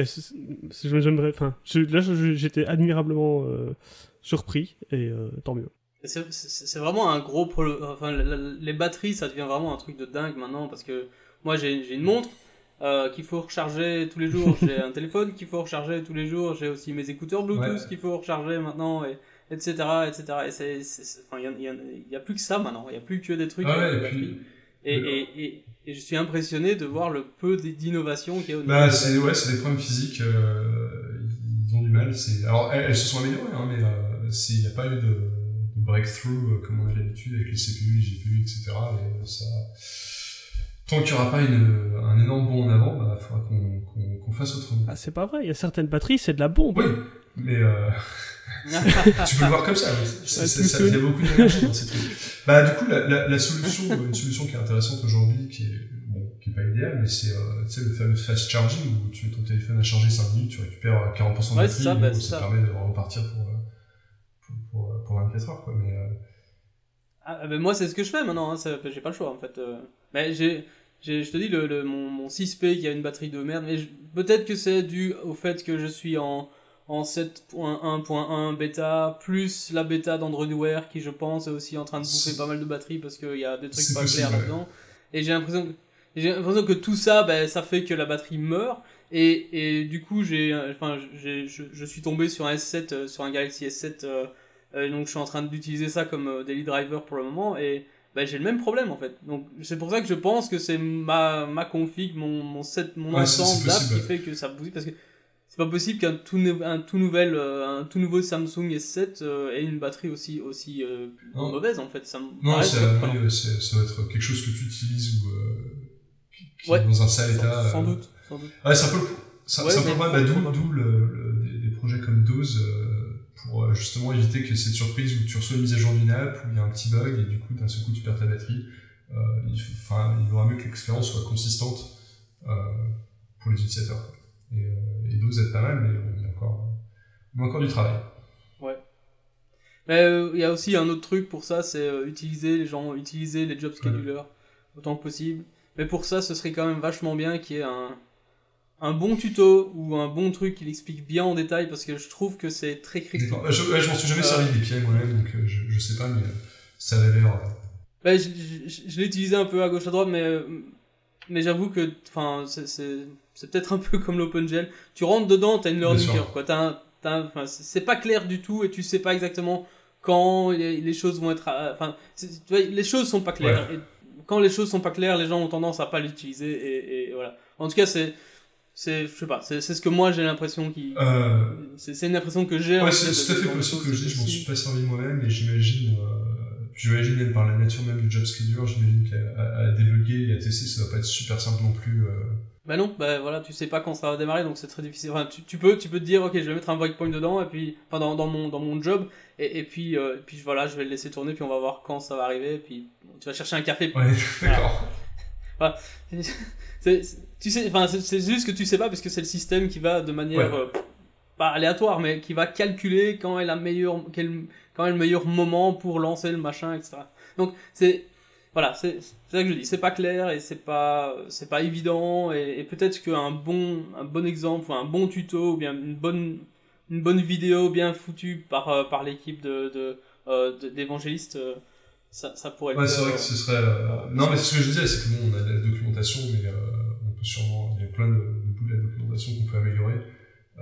j'aimerais, enfin, là, j'étais admirablement euh, surpris, et euh, tant mieux. C'est vraiment un gros problème. Enfin, les batteries, ça devient vraiment un truc de dingue maintenant parce que moi j'ai une montre euh, qu'il faut recharger tous les jours, j'ai un téléphone qu'il faut recharger tous les jours, j'ai aussi mes écouteurs Bluetooth Ouais. qu'il faut recharger maintenant, et, etc. etc. Et il y, en- il y en- il y a plus que ça maintenant, il y a plus que des trucs Ah ouais, et puis. Et, et, et, je suis impressionné de voir le peu d'innovation qu'il y a au niveau Bah, c'est ouais, c'est des problèmes physiques. euh, ils ont du mal. C'est alors elles, elles se sont améliorées, hein, mais euh, c'est- il n'y a pas eu de breakthrough euh, comme on a l'habitude avec les CPU, les GPU, etc. Et ça, tant qu'il n'y aura pas une, un énorme bond en avant, bah, il faudra qu'on fasse autrement. Ah, c'est pas vrai, il y a certaines batteries, c'est de la bombe. Oui, mais euh... tu peux le voir comme ça. Il y a beaucoup d'énergie dans ces trucs. Bah, du coup, la, la, la, solution, une solution qui est intéressante aujourd'hui, qui est, bon, qui est pas idéale, mais c'est euh, le fameux fast charging où tu mets ton téléphone à charger 5 minutes, tu récupères 40% de ouais, batterie, ça, bah, ça, ça, permet de repartir pour, pour, pour 24 heures. Quoi. Mais, euh... ah, ben moi, c'est ce que je fais maintenant, hein, j'ai pas le choix en fait. Euh. Mais j'ai je te dis, le, le mon, mon, 6P qui a une batterie de merde, mais peut-être que c'est dû au fait que je suis en, en 7.1.1 bêta, plus la bêta d'Android Wear qui, je pense, est aussi en train de bouffer pas mal de batterie parce qu'il y a des trucs pas clairs là-dedans. Et j'ai l'impression que, j'ai l'impression que tout ça, ben, ça fait que la batterie meurt. Et, et du coup, j'ai, enfin, j'ai, je, je, suis tombé sur un S7, euh, sur un Galaxy S7, euh, euh, donc je suis en train d'utiliser ça comme euh, daily driver pour le moment. Et bah, j'ai le même problème en fait. Donc c'est pour ça que je pense que c'est ma, ma config, mon, mon, set, mon Ouais, ensemble d'app qui fait que ça bousille parce que c'est pas possible qu'un tout, un tout nouvel euh, un tout nouveau Samsung S7 euh, ait une batterie aussi aussi euh, mauvaise en fait. Ça Non, oui, ça va être quelque chose que tu utilises ou euh, qui, qui Ouais. est dans un sale Sans, état. sans euh. doute, sans doute. C'est un peu le, c'est, Ouais, le problème, bah, d'où, d'où le, le- des, des projets comme Dose euh, pour euh, justement éviter que cette surprise où tu reçois une mise à jour d'une app, où il y a un petit bug et du coup d'un seul coup tu perds ta batterie. Euh, il, faut- enfin, il vaudra mieux que l'expérience soit consistante euh, pour les utilisateurs. Et, euh, et Dose aide pas mal, mais on a encore, on a encore du travail. Mais euh, il y a aussi un autre truc pour ça, c'est utiliser les gens, utiliser les job schedulers autant que possible. Mais pour ça, ce serait quand même vachement bien qu'il y ait un, un bon tuto ou un bon truc qui l'explique bien en détail parce que je trouve que c'est très critique. D'accord. Je, ouais, je m'en suis jamais Euh, servi des pieds moi-même, donc euh, je, je sais pas, mais euh, ça avait l'air. Ouais, je, je- l'ai utilisé un peu à gauche à droite, mais, mais j'avoue que enfin, c'est- c'est c'est peut-être un peu comme l'OpenGL. Tu rentres dedans, t'as une learning curve. quoi. C'est pas clair du tout et tu sais pas exactement quand les, les choses vont être. Enfin, les choses sont pas claires. Et quand les choses sont pas claires, les gens ont tendance à pas l'utiliser et, et voilà. En tout cas, c'est. C'est- Je sais pas, c'est c'est ce que moi j'ai l'impression qui. Euh, C'est c'est une impression que j'ai. Ouais, c'est tout à fait possible que je je m'en suis pas servi moi-même, et j'imagine, euh, j'imagine même par la nature même du job scheduler, j'imagine qu'à débugger et à tester, ça doit pas être super simple non plus. euh. Bah non, bah voilà, tu sais pas quand ça va démarrer, donc c'est très difficile. Enfin, tu, tu peux, tu peux te dire, ok, je vais mettre un breakpoint dedans, et puis, enfin, dans, dans mon, dans mon job, et, et puis, euh, et puis voilà, je vais le laisser tourner, puis on va voir quand ça va arriver, et puis tu vas chercher un café. Ouais, d'accord. Tu sais, enfin, c'est juste que tu sais pas, parce que c'est le système qui va de manière Ouais. euh, pas aléatoire, mais qui va calculer quand est la meilleure, quel, quand est le meilleur moment pour lancer le machin, etc. Donc c'est voilà, c'est c'est ça que je dis, c'est pas clair et c'est pas c'est pas évident et, et peut-être qu'un bon un bon exemple ou un bon tuto ou bien une bonne une bonne vidéo bien foutue par euh, par l'équipe de de euh, ça, ça pourrait le Ouais, c'est vrai que ce serait. euh, Non, mais ce que je disais, c'est que bon, on a de la documentation, mais euh, on peut sûrement. Il y a plein de, de bouts de la documentation qu'on peut améliorer.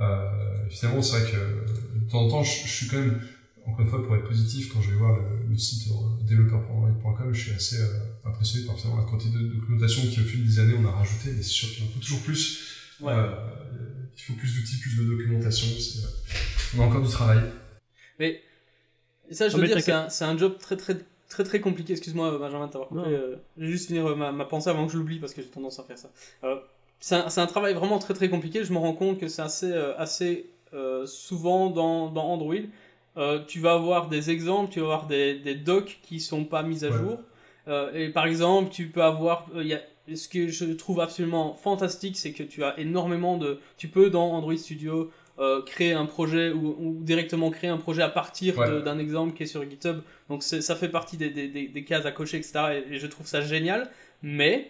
Euh, finalement, c'est vrai que de temps en temps, je, je suis quand même, encore une fois, pour être positif, quand je vais voir le, le site développeur.android.com, je suis assez euh, impressionné par finalement la quantité de documentation qui, au fil des années, on a rajouté, mais c'est sûr qu'il en faut toujours plus. Ouais. Euh, il faut plus d'outils, plus de documentation. c'est, euh, on a encore du travail. Mais ça, je veux dire, c'est un, c'est un job très très très très compliqué. Excuse-moi, Benjamin, de t'avoir coupé. Euh, je vais juste finir euh, ma, ma pensée avant que je l'oublie parce que j'ai tendance à faire ça. Euh, c'est un, un travail vraiment très très compliqué. Je me rends compte que c'est assez assez souvent dans, dans Android. Tu vas avoir des exemples, tu vas avoir des, des docs qui sont pas mis à Ouais. jour. Et par exemple, tu peux avoir, y a, ce que je trouve absolument fantastique, c'est que tu as énormément de, tu peux dans Android Studio euh, créer un projet ou, ou directement créer un projet à partir d'un exemple qui est sur GitHub. Donc ça fait partie des, des, des, des cases à cocher, etc. Et, et je trouve ça génial. Mais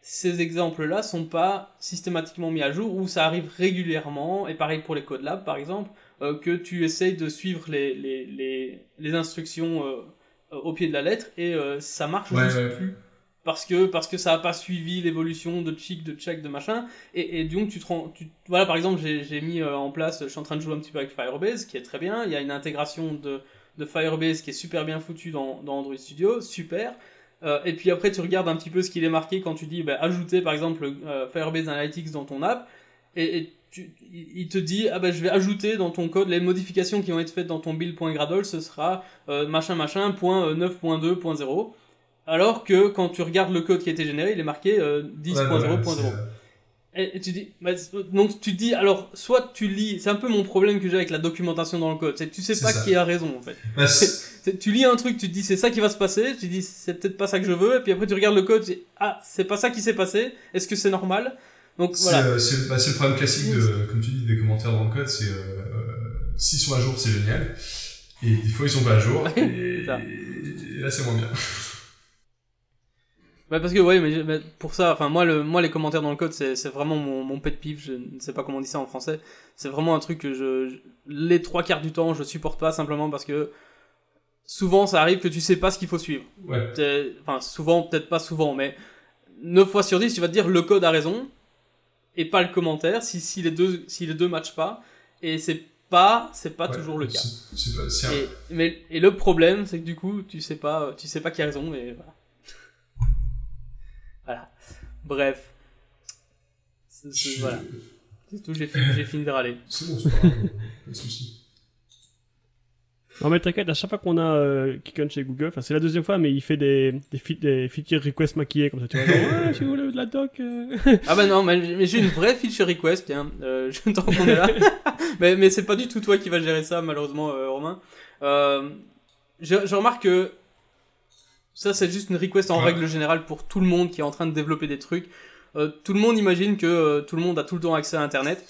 ces exemples-là sont pas systématiquement mis à jour ou ça arrive régulièrement. Et pareil pour les Code Lab, par exemple, euh, que tu essayes de suivre les, les, les, les instructions euh, au pied de la lettre et ça marche Ouais, juste ouais. plus. Parce que, parce que ça n'a pas suivi l'évolution de chic, de check, de machin. Et, et donc, tu te rends. Tu, voilà, par exemple, j'ai mis euh, en place. Je suis en train de jouer un petit peu avec Firebase, qui est très bien. Il y a une intégration de, de Firebase qui est super bien foutue dans, dans Android Studio. Super. Euh, et puis après, tu regardes un petit peu ce qu'il est marqué quand tu dis bah, ajouter par exemple euh, Firebase Analytics dans ton app. Et, tu, il te dit ah bah, je vais ajouter dans ton code les modifications qui vont être faites dans ton build.gradle. Ce sera machin machin point euh, 9.2.0. Alors que quand tu regardes le code qui a été généré, il est marqué euh, 10.0.0. Ouais, voilà, c'est, euh, Et tu dis, bah, donc tu dis, alors, soit tu lis, c'est un peu mon problème que j'ai avec la documentation dans le code, c'est que tu sais pas ça. qui a raison en fait. bah, Tu lis un truc, tu te dis c'est ça qui va se passer, tu te dis c'est peut-être pas ça que je veux, et puis après tu regardes le code, tu dis ah c'est pas ça qui s'est passé, est-ce que c'est normal? Donc C'est voilà. euh, c'est- bah, c'est le problème classique de, comme tu dis, des commentaires dans le code, c'est euh, euh, s'ils sont à jour, c'est génial. Et des fois, ils sont pas à jour. Et, et là, c'est moins bien. Ouais, parce que ouais, mais, mais pour ça, enfin moi, le, moi les commentaires dans le code, c'est c'est vraiment mon, mon pet peeve. Je ne sais pas comment on dit ça en français. C'est vraiment un truc que je, je- les trois quarts du temps, je supporte pas simplement parce que souvent ça arrive que tu sais pas ce qu'il faut suivre. Ouais. Enfin souvent, peut-être pas souvent, mais 9 fois sur 10, tu vas te dire le code a raison et pas le commentaire si, si les deux si les deux matchent pas et c'est pas c'est pas Ouais, toujours le cas. c'est- c'est pas- c'est un- Et, mais, et le problème, c'est que du coup, tu sais pas, tu sais pas qui a raison, voilà. Bref. C'est- c'est- je- voilà. C'est tout, j'ai fini, j'ai fini de râler. C'est bon, c'est pas grave, pas de soucis. Non mais t'inquiète, à chaque fois qu'on a euh, quelqu'un chez Google, enfin c'est la deuxième fois, mais il fait des, des, fi- des feature requests maquillés comme ça, tu vois. genre, ouais, si vous voulez de la doc. euh. Ah bah non, mais, j'ai une vraie feature request, tiens, euh, je tant qu'on est là. mais mais c'est pas du tout toi qui va gérer ça, malheureusement, euh, Romain. Euh, je, je remarque que ça, c'est juste une request en Ouais. règle générale pour tout le monde qui est en train de développer des trucs. Euh, tout le monde imagine que euh, tout le monde a tout le temps accès à Internet.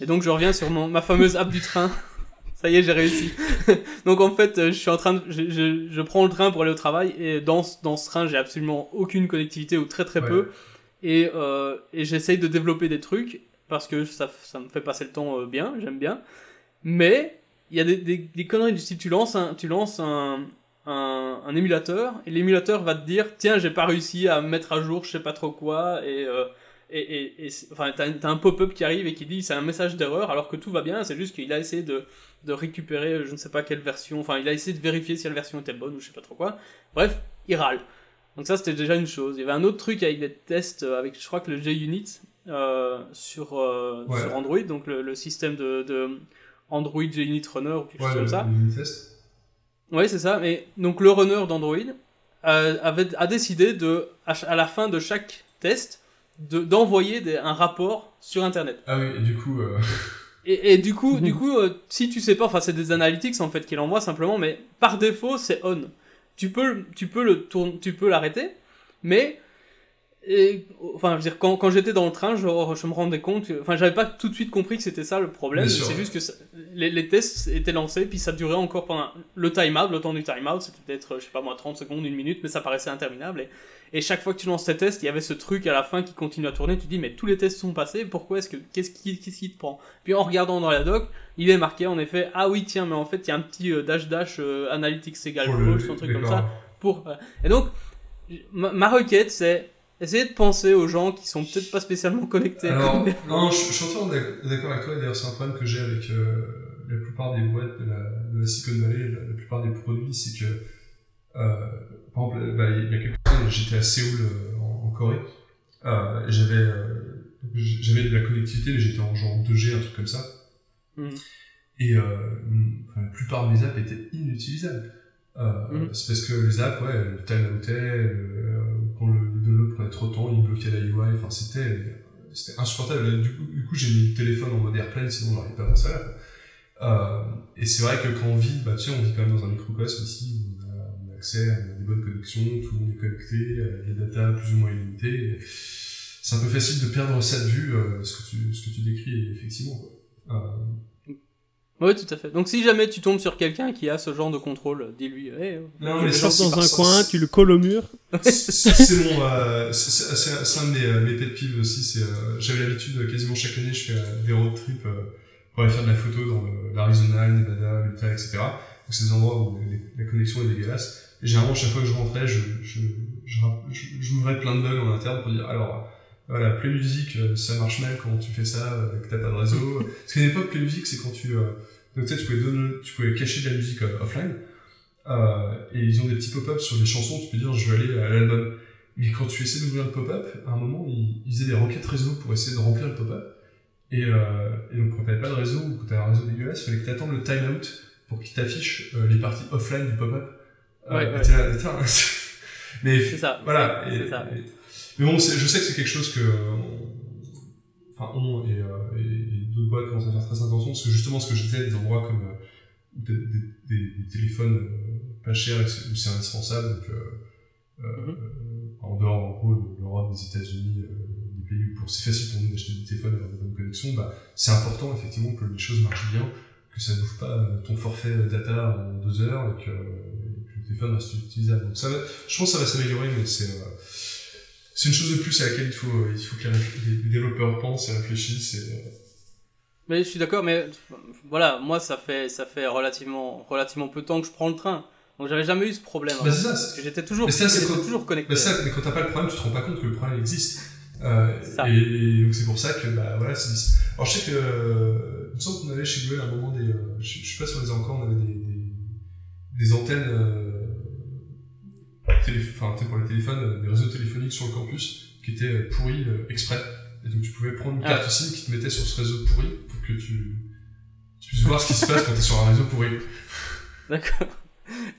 Et donc je reviens sur mon, ma fameuse app du train. Ça y est, j'ai réussi. donc en fait, euh, je suis en train de, je, je, je prends le train pour aller au travail et dans, ce- dans ce train, j'ai absolument aucune connectivité ou très très Ouais. peu. Et, et j'essaye de développer des trucs parce que ça, ça me fait passer le temps bien, j'aime bien. Mais il y a des, des, des conneries du style tu lances un, tu lances un, un, un émulateur et l'émulateur va te dire tiens j'ai pas réussi à mettre à jour je sais pas trop quoi et euh, et, et, enfin t'as, t'as un pop-up qui arrive et qui dit c'est un message d'erreur alors que tout va bien c'est juste qu'il a essayé de, de récupérer je ne sais pas quelle version enfin il a essayé de vérifier si la version était bonne ou je sais pas trop quoi bref il râle donc ça c'était déjà une chose il y avait un autre truc avec des tests euh, avec je crois que le JUnit euh, sur, euh, Ouais. sur Android donc le, le système de, de Android JUnit Runner ou quelque Ouais, chose comme ça. Oui, c'est ça. Mais donc le runner d'Android euh, avait, a décidé de, à, la fin de chaque test, de- d'envoyer un rapport sur Internet. Ah oui, et du coup, euh, Et, et du coup, du coup, euh, si tu sais pas, enfin c'est des analytics en fait qu'il envoie simplement, mais par défaut c'est on. Tu peux, tu peux le tu peux l'arrêter, mais et, enfin, je veux dire, quand, quand j'étais dans le train, je, je me rendais compte, que- enfin, j'avais pas tout de suite compris que c'était ça le problème. C'est juste que ça- les, les tests étaient lancés, puis ça durait encore pendant le time-out, le temps du time-out, c'était peut-être, je sais pas moi, 30 secondes, une minute, mais ça paraissait interminable. Et, et chaque fois que tu lances tes tests, il y avait ce truc à la fin qui continue à tourner. Tu te dis, mais tous les tests sont passés, pourquoi est-ce que, qu'est-ce qui, qu'est-ce qui te prend? Puis en regardant dans la doc, il est marqué en effet, ah oui, tiens, mais en fait, il y a un petit euh, dash dash euh, analytics égal le- false, un truc comme ça. Pour, euh, Et donc, ma, ma requête, c'est essayer de penser aux gens qui sont peut-être pas spécialement connectés. Alors, non, je, je suis entièrement d'ac- d'accord avec toi. D'ailleurs, c'est un problème que j'ai avec euh, la plupart des boîtes de la, de la Silicon Valley, la, la plupart des produits, c'est que, euh, par exemple, bah, il y a quelques années, j'étais à Séoul, euh, en, en Corée, j'avais j'avais de la connectivité, mais j'étais en genre 2G, un truc comme ça. Mhm. Et enfin, la plupart de mes apps étaient inutilisables. Mhm. C'est parce que les apps, ouais, le quand le prenait trop de temps, il bloquait la UI, enfin c'était c'était insupportable. Du coup, du coup j'ai mis le téléphone en mode airplane, sinon j'aurais pas à là. Euh, et c'est vrai que quand on vit, bah, tu sais, on vit quand même dans un microcosme ici, on a, accès à des bonnes connexions, tout le monde est connecté, euh, la data plus ou moins illimitée. C'est un peu facile de perdre de vue, euh, ce, que tu, ce que tu décris, effectivement. Quoi. Oui, tout à fait. Donc si jamais tu tombes sur quelqu'un qui a ce genre de contrôle, dis-lui, hey, euh, Non, Tu mais le ça, dans un ça, coin, tu le colles au mur. c'est mon euh, c'est c'est- c'est- c'est un de mes, euh, mes pet peeves aussi c'est euh, j'avais l'habitude quasiment chaque année je fais euh, des road trips euh, pour aller faire de la photo dans l'Arizona le Nevada l'Utah etc donc c'est des endroits où les- la connexion est dégueulasse et généralement chaque fois que je rentrais je je je, je, plein de bugs en interne pour dire alors voilà play music euh, ça marche mal quand tu fais ça euh, que t'as pas de réseau parce qu'à l'époque play music c'est quand tu euh, donc tu sais tu pouvais donner, tu pouvais cacher de la musique euh, offline euh, et ils ont des petits pop-up sur les chansons, tu peux dire je vais aller à l'album. Mais quand tu essaies d'ouvrir le pop-up, à un moment, ils, ils faisaient des requêtes réseau pour essayer de remplir le pop-up. Et, euh, et donc quand t'avais pas de réseau ou que t'avais un réseau dégueulasse, il fallait que t'attendes le timeout pour qu'il t'affiche euh, les parties offline du pop-up. Ouais, ouais. t'es là, putain, Mais C'est ça. voilà. C'est ça. et- mais bon, je sais que c'est quelque chose que, euh, on- enfin, on et, euh, et- et d'autres boîtes commencent à faire très attention, parce que justement, ce que je disais, des endroits comme euh, des, des- des- téléphones euh, pas chers, où c'est indispensable, donc, euh, Mhm. en dehors, en gros, de l'Europe, des États-Unis, euh, des pays où pour- c'est facile pour nous d'acheter des téléphones avec de bonnes connexions, bah, c'est important, effectivement, que les choses marchent bien, que ça n'ouvre pas euh, ton forfait data en deux heures et que, et que le téléphone reste utilisable. Donc ça va, je pense que ça va s'améliorer, mais c'est euh, c'est une chose de plus à laquelle il faut, il faut que les, développeurs pensent et réfléchissent. Et, euh, Mais je suis d'accord, mais voilà, moi ça fait ça fait relativement relativement peu de temps que je prends le train, donc j'avais jamais eu ce problème. Bah, ça, parce c'est- que j'étais toujours, Mais ça, c'est j'étais quand- toujours connecté. mais, ça, mais quand t'as pas le problème, tu te rends pas compte que le problème existe. Euh, et donc c'est pour ça que bah voilà c'est alors je sais que euh, il me semble qu'on avait chez Google à un moment des euh, je, je sais pas si on les a encore on avait des, des, des antennes euh, enfin tu sais, pour les téléphones euh, des réseaux téléphoniques sur le campus qui étaient euh, pourris euh, exprès et donc tu pouvais prendre une Ah. carte SIM qui te mettait sur ce réseau pourri pour que tu, tu puisses voir ce qui se passe quand t'es sur un réseau pourri D'accord.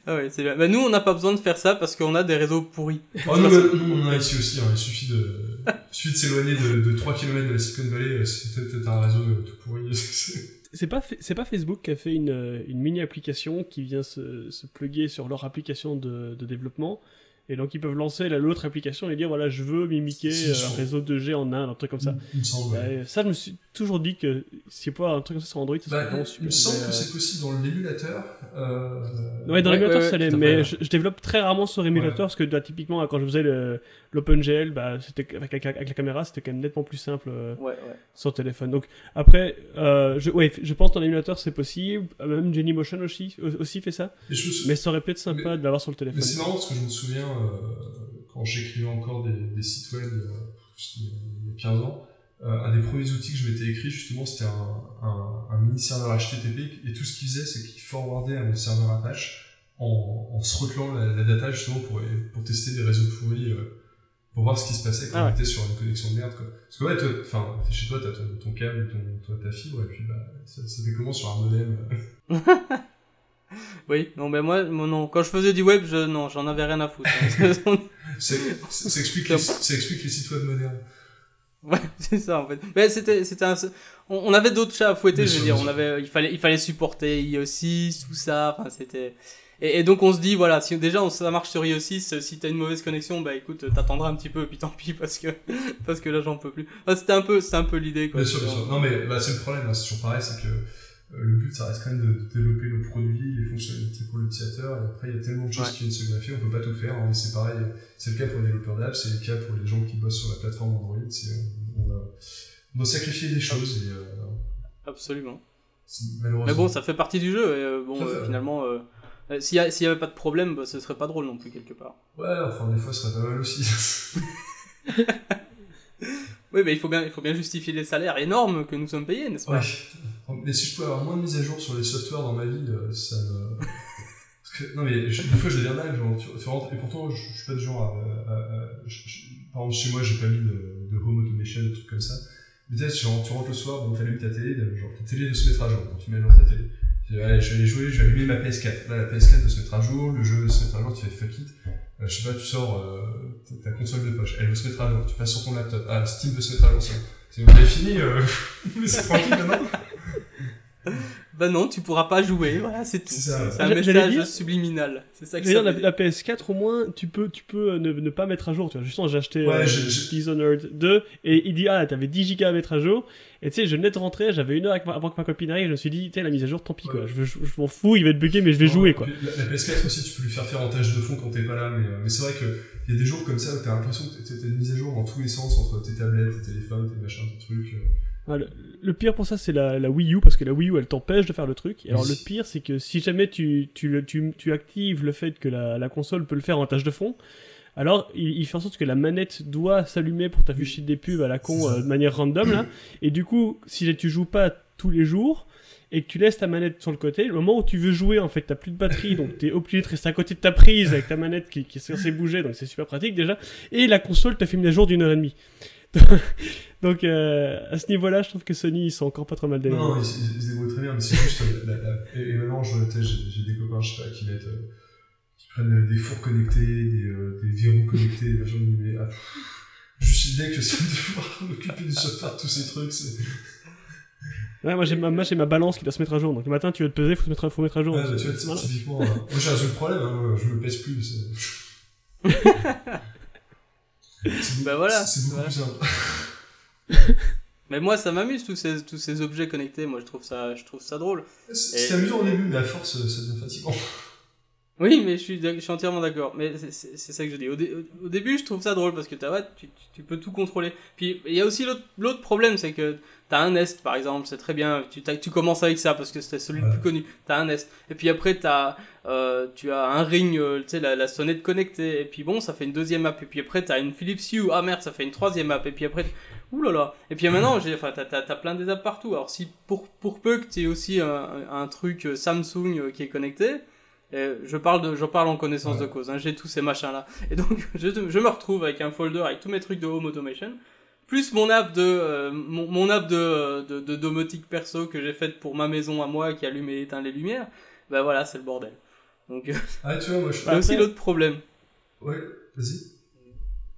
Ah ouais, c'est bien. Bah, nous on n'a pas besoin de faire ça parce qu'on a des réseaux pourris. Oh, nous, nous, on en a ici aussi, hein. il suffit de, il suffit de s'éloigner de, de 3 km de la Silicon Valley, si t'as un réseau euh, tout pourri. C'est pas, c'est pas Facebook qui a fait une, une mini-application qui vient se, se plugger sur leur application de, de développement. Et donc ils peuvent lancer la- l'autre application et dire voilà, je veux mimiquer Si, euh, si, un si. réseau 2G en Inde, un truc comme ça. Il me semble. ouais. Ouais, ça, je me suis toujours dit que a pas un truc comme ça sur Android, ça serait Bah, il super. me semble Mais, que euh, c'est possible dans l'émulateur. Euh... Ouais, dans Ouais, l'émulateur, ouais, ça l'est, mais je, je développe très rarement sur émulateur parce que bah, typiquement, quand je faisais le- l'OpenGL, bah, c'était avec, avec- avec la caméra, c'était quand même nettement plus simple euh, Ouais, ouais. sur téléphone. Donc après, euh, je, ouais, je pense que dans l'émulateur c'est possible. Euh, Même Genymotion aussi, aussi fait ça. Je Mais ça aurait pu être sympa Mais- de l'avoir sur le Mais téléphone. c'est marrant parce que je me souviens, euh, quand j'écrivais encore des, des sites web, euh, il y a 15 ans, euh, un des premiers outils que je m'étais écrit, justement, c'était un, un, un mini serveur HTTP, et tout ce qu'il faisait, c'est qu'il forwardait à mon serveur Apache en, en throttlant la, la data, justement, pour, pour tester des réseaux pourris, euh, pour voir ce qui se passait quand Ah ouais. on était sur une connexion de merde, quoi. Parce que ouais, enfin, chez toi, t'as ton, ton câble, ton, ta fibre, et puis, bah, ça, ça comment sur un modem euh, Oui, non, mais moi, non. Quand je faisais du web, je, non, j'en avais rien à foutre. hein. Ça explique les, ça explique les sites web modernes. ouais, c'est ça en fait. Mais c'était, c'était un... on, on avait d'autres chats à fouetter, je veux dire. On avait, il fallait, il fallait supporter IO6, tout ça. Enfin, c'était. Et, et donc on se dit voilà, si déjà on, ça marche sur IO6, si t'as une mauvaise connexion, bah écoute, t'attendras un petit peu, puis tant pis parce que parce que là j'en peux plus. Enfin, c'était un peu, c'était un peu l'idée quoi. Bien sûr, bien sûr. Non, mais bah, c'est le problème, hein, c'est toujours pareil, c'est que le but, ça reste quand même de, de développer nos produits, les fonctionnalités pour l'utilisateur, et après, il y a tellement de choses Ouais. qui viennent se greffer, on peut pas tout faire, hein, mais c'est pareil, c'est le cas pour les développeurs d'apps, c'est le cas pour les gens qui bossent sur la plateforme Android, c'est, euh, on, va, on doit sacrifier des choses, et euh, Absolument. Mais bon, ça fait partie du jeu. Et euh, bon, fait, euh, finalement, euh, euh, s'il y, a- s'il y avait pas de problème, bah, ce serait pas drôle non plus quelque part. Ouais, enfin, des fois, ce serait pas mal aussi. Oui, mais il faut bien, il faut bien justifier les salaires énormes que nous sommes payés, n'est-ce pas? Ouais. Mais si je pouvais avoir moins de mises à jour sur les softwares dans ma vie, euh, ça me. Parce que, non, mais je- des fois je deviens dingue, genre, tu, tu rentres, et pourtant je, je suis pas du genre à. à- à- je- je- par exemple, chez moi, j'ai pas mis de, de home automation, des trucs comme ça. Mais tu sais, genre, tu rentres le soir, bon, t'allumes ta télé, genre, ta télé doit se mettre à jour, donc tu mets jour ta télé. Tu dis, allez, je vais aller jouer, je vais allumer ma PS4. Là, la PS4 doit se mettre à jour, le jeu doit se mettre à jour, tu fais fuck it. Euh, je sais pas, tu sors euh, ta console de poche, elle doit se mettre à jour, tu passes sur ton laptop, ah, Steam doit se mettre à jour, c'est bon. C'est bon, t'as fini, euh, mais c'est tranquille maintenant? Bah non, tu pourras pas jouer, voilà, c'est tout. C'est ça, C'est ouais. un message dire- subliminal. C'est ça que D'ailleurs, ça la, la PS4, au moins, tu peux, tu peux euh, ne, ne pas mettre à jour. Tu vois, justement, j'ai acheté Ouais, euh, Dishonored 2 et il dit Ah, t'avais 10 gigas à mettre à jour. Et tu sais, je venais de rentrer, j'avais une heure avant que ma copine arrive. Je me suis dit, tu sais, la mise à jour, tant pis quoi. Je, veux- je, je m'en fous, il va être bugué, mais je vais jouer quoi. La, la PS4 aussi, tu peux lui faire faire en tâche de fond quand t'es pas là, mais, euh, mais c'est vrai que il y a des jours comme ça où t'as l'impression que t'as t'as une mise à jour dans tous les sens entre tes tablettes, tes téléphones, tes machins, tes trucs. euh. Le, le pire pour ça, c'est la, la Wii U, parce que la Wii U, elle t'empêche de faire le truc. Et alors, le pire, c'est que si jamais tu, tu, tu, tu actives le fait que la, la console peut le faire en tâche de fond, alors il, il fait en sorte que la manette doit s'allumer pour t'afficher des pubs à la con euh, de manière random, là. Et du coup, si tu joues pas tous les jours, et que tu laisses ta manette sur le côté, le moment où tu veux jouer, en fait, t'as plus de batterie, donc t'es obligé de rester à côté de ta prise avec ta manette qui, qui est censée bouger, donc c'est super pratique déjà. Et la console te fait une à jour d'une heure et demie. donc euh, à ce niveau-là, je trouve que Sony ils sont encore pas trop mal débrouillés. Non, non, ils, se débrouillent très bien, mais c'est juste. euh, la- la- et, et maintenant, je- j'ai des copains, je sais pas, qui mettent. euh, qui prennent des fours connectés, des, euh, des verrous connectés, des gens mais ah, juste l'idée que ça de devoir m'occuper du software, tous ces trucs. Ouais, moi j'ai ma, ma balance qui doit se mettre à jour. Donc le matin, tu veux te peser, faut se mettre, à- faut mettre à jour. Ouais, bah, tu vois, typiquement, moi j'ai résolu le problème, hein, je me pèse plus. Bah voilà, C'est beaucoup voilà. plus simple. Mais moi, ça m'amuse tous ces, tous ces objets connectés. Moi, je trouve ça, je trouve ça drôle. C'est Et- c'est amusant au début, mais à force, ça devient fatigant. Oui, mais je suis, d'ac- je suis entièrement d'accord. Mais c'est- ça que je dis. Au, dé- au début, je trouve ça drôle parce que t'as, ouais, tu, peux tout contrôler. Puis il y a aussi l'autre problème, c'est que t'as un Nest par exemple, c'est très bien. Tu, commences avec ça parce que c'était celui le plus connu. T'as un Nest. Et puis après, t'as, euh, tu as un ring, euh, tu sais, la, la sonnette connectée. Et puis bon, ça fait une deuxième app. Et puis après, t'as une Philips Hue. Ah merde, ça fait une troisième app. Et puis après, ouh là là. Et puis maintenant, j'ai, enfin, t'as, t'as plein des apps partout. Alors si pour, pour peu que t'aies aussi un, truc euh, Samsung qui est connecté. Euh, je parle de, je parle en connaissance Ouais. de cause. hein, j'ai tous ces machins là. Et donc je, je me retrouve avec un folder avec tous mes trucs de home automation, plus mon app de, euh, mon, mon app de, de, de domotique perso que j'ai faite pour ma maison à moi qui allume et éteint les lumières. Ben voilà, c'est le bordel. Donc euh, Ah, tu vois, moi je. c'est aussi l'autre problème. Ouais, vas-y.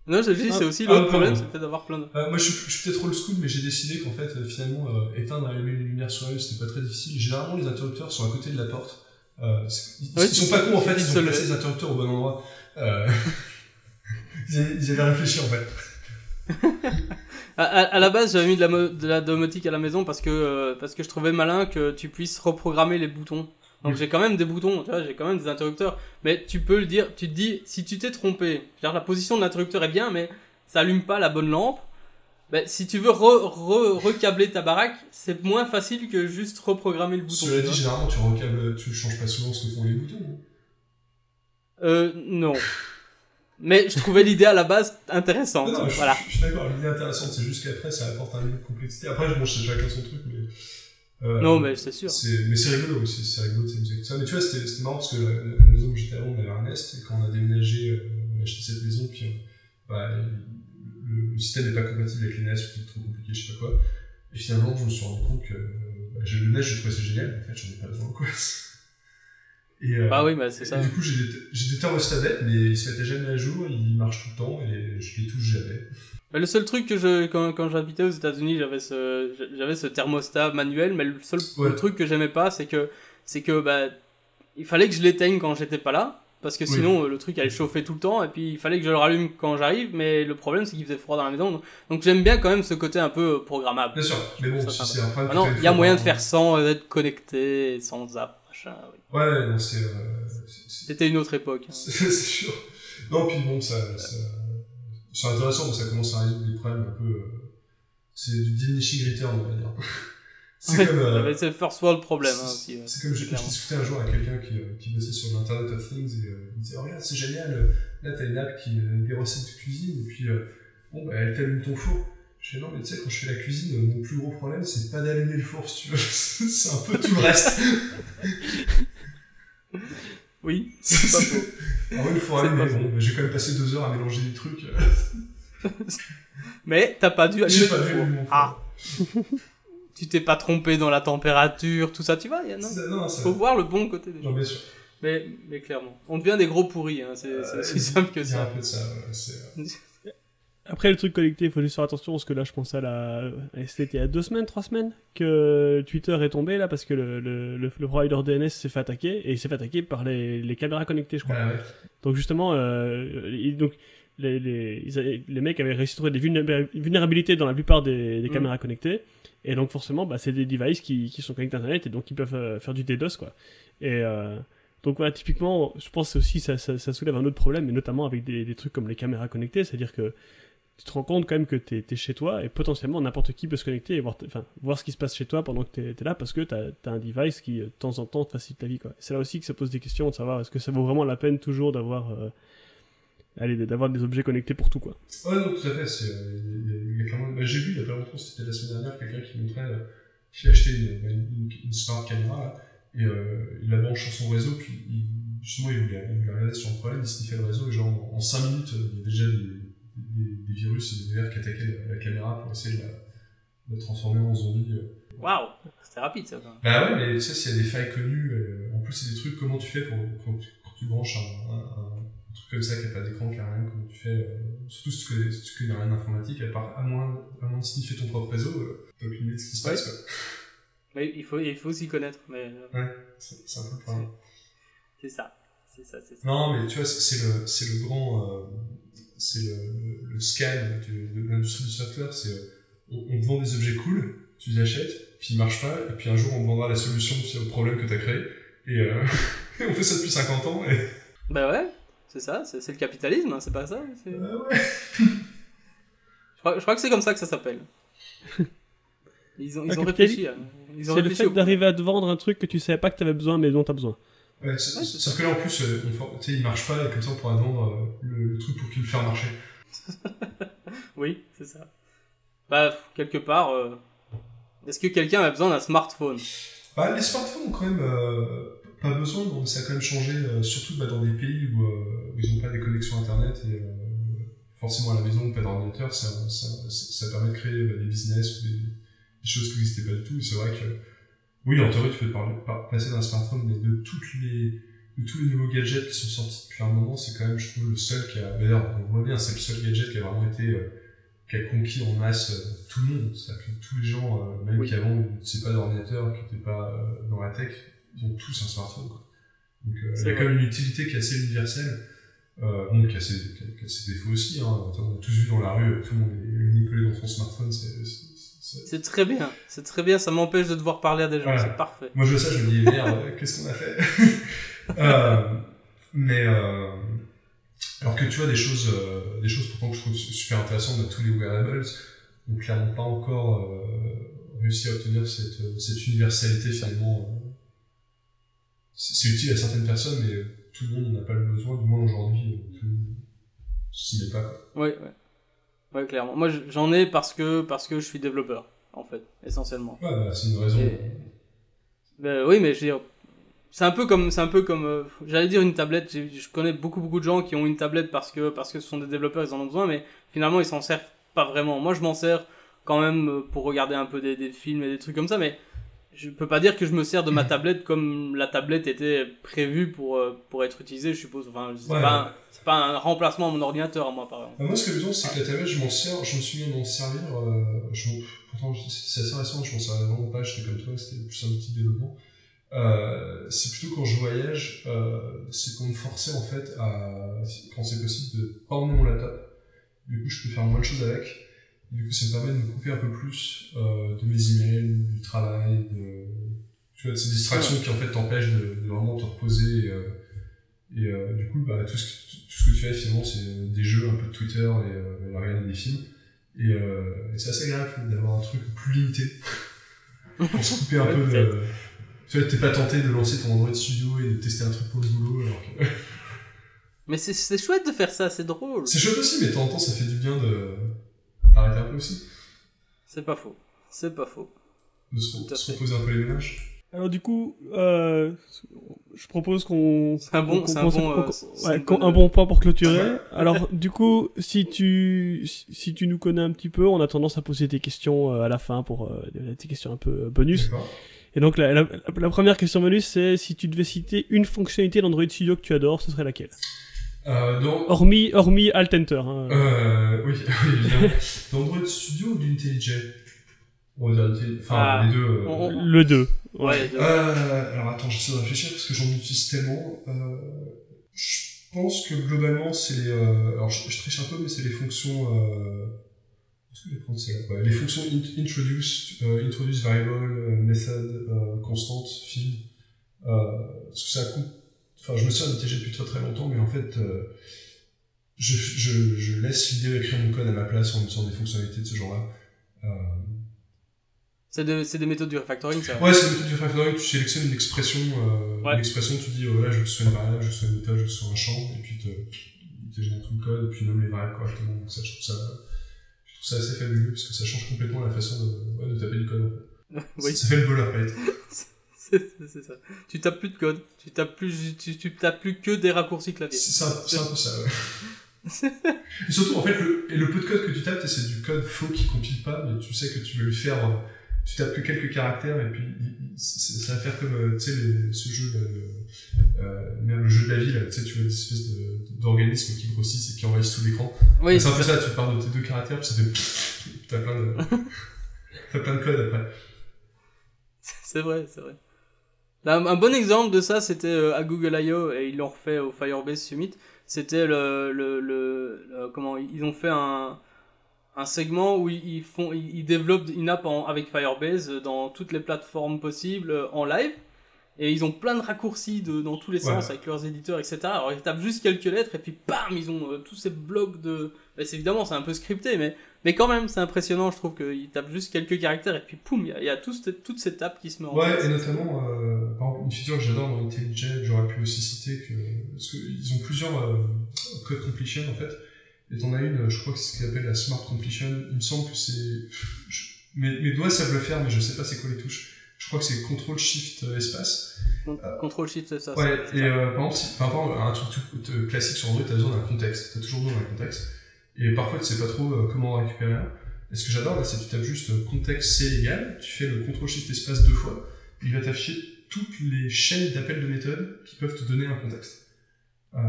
Non, je dis, Ah. c'est aussi Ah, l'autre problème, c'est le fait d'avoir plein de. Euh, moi, je suis, je suis peut-être old school, mais j'ai décidé qu'en fait, euh, finalement, euh, éteindre et allumer les lumières sur eux, c'était pas très difficile. Généralement, les interrupteurs sont à côté de la porte. Euh, ils, Ouais, sont pas cons, en fait, ils ont placé les interrupteurs au bon endroit. Euh, ils, avaient, réfléchi, en fait. À, à, à la base, j'avais mis de la, mo- de la domotique à la maison parce que, euh, parce que je trouvais malin que tu puisses reprogrammer les boutons. Donc j'ai quand même des boutons, tu vois, j'ai quand même des interrupteurs. Mais tu peux le dire, tu te dis, si tu t'es trompé, la position de l'interrupteur est bien, mais ça allume pas la bonne lampe. Ben, si tu veux re, re- recabler ta baraque, c'est moins facile que juste reprogrammer le bouton. Cela dit, généralement, tu recables, tu changes pas souvent ce que font les boutons. Euh, non. Mais je trouvais l'idée à la base intéressante. Non, non, je, voilà. je- je suis d'accord, l'idée intéressante, c'est juste qu'après, ça apporte un niveau de complexité. Après, bon, c'est chacun son truc, mais. euh, Non, mais c'est sûr. C'est, mais c'est rigolo aussi, c'est rigolo tout ça. Mais tu vois, c'était, c'était marrant parce que la, la- la maison où j'étais avant, on avait un Nest, et quand on a déménagé, euh, on a acheté cette maison, puis euh, bah, le, système n'est pas compatible avec les Nest, c'est trop compliqué, je sais pas quoi. Et finalement, je me suis rendu compte que euh, bah, j'ai le Nest, je trouvais ça génial, en fait, j'en ai pas besoin, quoi. Et, euh, Bah oui, bah c'est ça. et du coup, j'ai des, thermostats bêtes, mais ils se mettaient jamais à jour, ils marchent tout le temps, et je les touche jamais. Mais le seul truc que je quand, quand j'habitais aux États-Unis, j'avais ce j'avais ce thermostat manuel, mais le seul Ouais. le truc que j'aimais pas, c'est que c'est que bah il fallait que je l'éteigne quand j'étais pas là parce que sinon euh, le truc allait chauffer tout le temps et puis il fallait que je le rallume quand j'arrive, mais le problème c'est qu'il faisait froid dans la maison. Donc, donc j'aime bien quand même ce côté un peu euh, programmable. Bien sûr, mais bon, si c'est un problème. Maintenant, que t'as il y a moyen de faire sans euh, être connecté, sans app, machin. oui. Ouais, non, c'est, euh, C'était une autre époque. hein. C'est sûr. Non, puis bon, ça, ça, c'est intéressant, ça commence à résoudre des problèmes un peu. euh, c'est du diminishing return, on va dire. C'est comme. euh, j'avais ce first world problème hein, c'est- aussi. C'est comme je, discutais un jour avec quelqu'un qui, euh, qui bossait sur l'Internet of Things et euh, il me disait oh, Regarde, c'est génial, euh, là t'as une app qui a des recettes de cuisine et puis euh, bon, bah, elle t'allume ton four. Je fais Non, mais tu sais, quand je fais la cuisine, mon plus gros problème c'est pas d'allumer le four si tu veux, c'est un peu tout le reste. Oui, c'est pas faux. Ah oui, il faut C'est allumer, bon, j'ai quand même passé deux heures à mélanger des trucs. Mais t'as pas dû allumer mon four. Ah. Tu t'es pas trompé dans la température, tout ça, tu vois, il Faut voir le bon côté des Non, choses. bien sûr. Mais, mais clairement. On devient des gros pourris, hein. c'est Euh, aussi simple que Il y a un ça. peu ça, ouais, Après, le truc connecté, il faut juste faire attention parce que là, je pense à la. C'était il y a deux semaines, trois semaines que Twitter est tombé là parce que le, le, le, le provider DNS s'est fait attaquer et il s'est fait attaquer par les, les caméras connectées, je crois. ouais. Donc, justement, euh, il- donc, les, les, les mecs avaient réussi à trouver des vulnéra- vulnérabilités dans la plupart des, des Mm. caméras connectées. Et donc, forcément, bah, c'est des devices qui, qui sont connectés à Internet et donc ils peuvent euh, faire du DDoS, quoi. Et. euh, donc voilà, typiquement, je pense aussi ça, ça, soulève un autre problème, notamment avec des, des trucs comme les caméras connectées, c'est-à-dire que tu te rends compte quand même que tu es, chez toi et potentiellement n'importe qui peut se connecter et voir, voir ce qui se passe chez toi pendant que tu es, là parce que tu as, un device qui euh, de temps en temps te facilite la vie. C'est là aussi que ça pose des questions de savoir est-ce que ça vaut vraiment la peine toujours d'avoir allez, d'avoir des objets connectés pour tout. quoi. Ouais, non, tout à fait. c'est, a- a bah, J'ai vu il y a pas longtemps, c'était la semaine dernière, quelqu'un qui montrait euh, qu'il a acheté une, une, une- smart caméra là, et euh, il la branche sur son réseau, puis il, justement il voulait, il voulait regarder sur le problème, il sniffait le réseau, et genre en 5 minutes, euh, il y avait déjà des, des, des virus et des VR qui attaquaient la, la caméra pour essayer de la, de la transformer en zombie. Waouh, c'était rapide ça quand même. Bah ouais, mais tu sais, s'il y a des failles connues, euh, en plus c'est des trucs, comment tu fais pour, quand, tu, quand tu branches un, un, truc comme ça qui n'a pas d'écran, qui n'a rien, comment tu fais, euh, surtout si tu connais, si rien d'informatique, à part, à moins, à moins de sniffer ton propre réseau, euh, t'as aucune idée de ce qui se Ouais. passe, quoi. Mais il faut, il faut s'y connaître, mais euh, C'est c'est un peu le problème. c'est ça. C'est ça, c'est ça. Non, mais tu vois, c'est c'est le, c'est le grand, euh, c'est le, le, le scam du- de l'industrie du software, c'est, euh, on, on te vend des objets cool, tu les achètes, puis ils marchent pas, et puis un jour on te vendra la solution au problème que t'as créé, et, euh, on fait ça depuis 50 ans, et... Bah ouais, c'est ça, c'est le capitalisme, hein, c'est pas ça Euh, ouais. je, crois, je crois que c'est comme ça que ça s'appelle. Ils ont, ils réfléchi. hein. C'est le fait d'arriver à te vendre un truc que tu savais pas que t'avais besoin, mais dont t'as besoin. Ouais, c'est- Ouais, c'est sauf que là en plus, euh, tu sais, il marche pas, et comme ça on pourra vendre euh, le, le truc pour qu'il le fasse marcher. Oui, c'est ça. Bah, quelque part, euh, est-ce que quelqu'un a besoin d'un smartphone? Bah, les smartphones ont quand même euh, pas besoin, donc ça a quand même changé, euh, surtout bah, dans des pays où, euh, où ils n'ont pas des connexions internet et euh, forcément à la maison, pas d'ordinateur, ça, ça, ça, permet de créer bah, des business ou des, des choses qui n'existaient pas du tout. Et c'est vrai que, oui, en théorie, tu peux parler, par- passer d'un smartphone, mais de, toutes les, de tous les nouveaux gadgets qui sont sortis depuis un moment, c'est quand même, je trouve, le seul qui a. D'ailleurs, on voit bien, c'est le seul gadget qui a vraiment été. qui a conquis en masse tout le monde. C'est-à-dire que tous les gens, euh, même Oui. qui avant n'étaient pas d'ordinateur, qui n'étaient pas euh, dans la tech, ils ont tous un smartphone. Quoi. Donc euh, il C'est y a quand même une utilité qui est assez universelle, euh, bon, qui a, ses, qui, a, ses défauts aussi. Hein. On a tous vu dans la rue, tout le monde est unicolé dans son smartphone. c'est c'est- c'est- C'est très bien, c'est très bien, ça m'empêche de devoir parler à des gens, c'est parfait. Moi je vois ça, je me dis merde, qu'est-ce qu'on a fait? Euh, Mais euh, alors que tu vois des choses, euh, des choses pourtant que je trouve super intéressantes, bah, tous les wearables n'ont clairement pas encore euh, réussi à obtenir cette, euh, cette universalité finalement. Euh. C'est utile à certaines personnes, mais tout le monde n'en a pas le besoin, du moins aujourd'hui, euh, tout le monde s'y met pas. Quoi. Ouais, ouais. Clairement. Moi, j'en ai parce que, parce que je suis développeur, en fait, essentiellement. Ouais, bah, c'est une raison. Et- Ben oui, mais je veux dire, c'est un peu comme, c'est un peu comme, euh, j'allais dire une tablette. Je connais beaucoup beaucoup de gens qui ont une tablette parce que parce que ce sont des développeurs, ils en ont besoin, mais finalement ils s'en servent pas vraiment. Moi, je m'en sers quand même euh, pour regarder un peu des, des films et des trucs comme ça, mais je peux pas dire que je me sers de ma tablette comme la tablette était prévue pour euh, pour être utilisée, je suppose. Enfin, c'est Ouais, pas, un- c'est pas un remplacement à mon ordinateur, à moi, par exemple. Bah, moi, ce que je veux dire, c'est que la tablette, je m'en sers, je me suis mis à m'en servir, euh, je pourtant, c'est assez récent, je m'en servais vraiment pas, j'étais comme toi, c'était plus un outil de développement. Euh, c'est plutôt quand je voyage, euh, c'est pour me forcer, en fait, à, quand c'est possible, de pas emmener mon laptop. Du coup, je peux faire moins de choses avec. Du coup, ça me permet de me couper un peu plus, euh, de mes emails, du travail, de, tu vois, de ces distractions qui, en fait, t'empêchent de, de vraiment te reposer, et, euh, et euh, du coup, bah, tout, ce que, tout ce que tu fais finalement, c'est euh, des jeux, un peu de Twitter et, euh, et regarder des films. Et, euh, et c'est assez agréable d'avoir un truc plus limité pour se couper un Ouais, peu de. Tu vois, t'es pas tenté de lancer ton Android Studio et de tester un truc pour le boulot. Alors que... Mais c'est c'est chouette de faire ça, c'est drôle. c'est chouette aussi, mais de temps en temps, ça fait du bien de d'arrêter un peu aussi, C'est pas faux. C'est pas faux. de se, Tout à se fait. reposer un peu les ménages. Alors du coup, euh, je propose qu'on... C'est un bon- qu'on- c'est un qu'on- bon, euh, qu'on- ouais, un bon point pour clôturer. Alors du coup, si tu si tu nous connais un petit peu, on a tendance à poser des questions euh, à la fin pour euh, des questions un peu bonus. D'accord. Et donc la, la, la première question bonus, c'est si tu devais citer une fonctionnalité d'Android Studio que tu adores, ce serait laquelle? Euh, dans, Hormis hormis Alt Enter. hein. euh, oui, oui, évidemment. Dans Android Studio ou d'IntelliJ On va dire IntelliJ. Enfin, Ah, les deux. euh, on- on- Le 2. Ouais, de- Euh, alors attends, j'essaie de réfléchir parce que j'en utilise tellement. Euh, je pense que globalement, c'est les. Euh, alors je, je triche un peu, mais c'est les fonctions. Euh, est-ce que je vais prendre celle-là Ouais, Les fonctions int- introduce, euh, introduce variable, euh, method, euh, constante, field. Euh, parce que ça coûte. Enfin, je me sers d'IntelliJ depuis très très longtemps, mais en fait, euh, je, je, je laisse l'idée écrire mon code à ma place en utilisant des fonctionnalités de ce genre-là. Euh, C'est de- c'est des méthodes du refactoring, ça. Ouais, c'est la méthode du refactoring, tu sélectionnes une expression, euh, Ouais. une expression, tu dis, oh, là, je veux soit une variable, je veux soit une méthode, je veux soit un champ, et puis te, il te génère tout le code, et puis il nomme les variables correctement. Donc ça, je trouve ça, je trouve ça assez fabuleux, parce que ça change complètement la façon de, ouais, de taper du code, en fait. oui, Ça fait le boilerplate. c'est c'est ça. Tu tapes plus de code, tu tapes plus, tu, tu tapes plus que des raccourcis clavier. C'est un, c'est un peu ça, ouais. et surtout, en fait, le, et le peu de code que tu tapes, c'est du code faux qui compile pas, mais tu sais que tu veux lui faire, euh, tu tapes que quelques caractères et puis ça va faire comme euh, tu sais les- ce jeu là, le, euh, même le jeu de la vie là, tu sais tu vois des espèces de- d'organismes qui grossissent et qui envahissent tout l'écran. Oui, c'est un peu ça, tu pars de tes deux caractères puis ça fait t'as plein de t'as plein de codes après. c'est vrai, c'est vrai. Un, un bon exemple de ça, c'était euh, à Google I.O. et ils l'ont refait au Firebase Summit. C'était le, le, le, le- comment ils ont fait un un segment où ils font ils, développent une app en- avec Firebase dans toutes les plateformes possibles euh, en live et ils ont plein de raccourcis de, dans tous les Ouais. sens avec leurs éditeurs etc. Alors ils tapent juste quelques lettres et puis bam ils ont euh, tous ces blocs de c'est évidemment c'est un peu scripté mais mais quand même c'est impressionnant je trouve qu'ils tapent juste quelques caractères et puis poum il y a, il y a tout cette- toute cette app qui se met en Ouais, place. et notamment, euh, par exemple, une feature que j'adore dans IntelliJ, j'aurais pu aussi citer que, parce qu'ils ont plusieurs euh, code completion en fait, et t'en as une, je crois que c'est ce qu'ils appellent la smart completion, il me semble que c'est, mes, mes doigts savent le faire, mais je sais pas c'est quoi les touches. Je crois que c'est contrôle shift euh, espace. Con- Control shift c'est ça. Ouais, et euh, par exemple, si, par rapport à un truc tout, tout classique sur Android, t'as besoin d'un contexte, t'as toujours besoin d'un contexte, et parfois tu sais pas trop euh, comment en récupérer un. Et ce que j'adore là, c'est que tu tapes juste euh, contexte C égal, tu fais le contrôle shift espace deux fois, il va t'afficher toutes les chaînes d'appels de méthode qui peuvent te donner un contexte. Euh,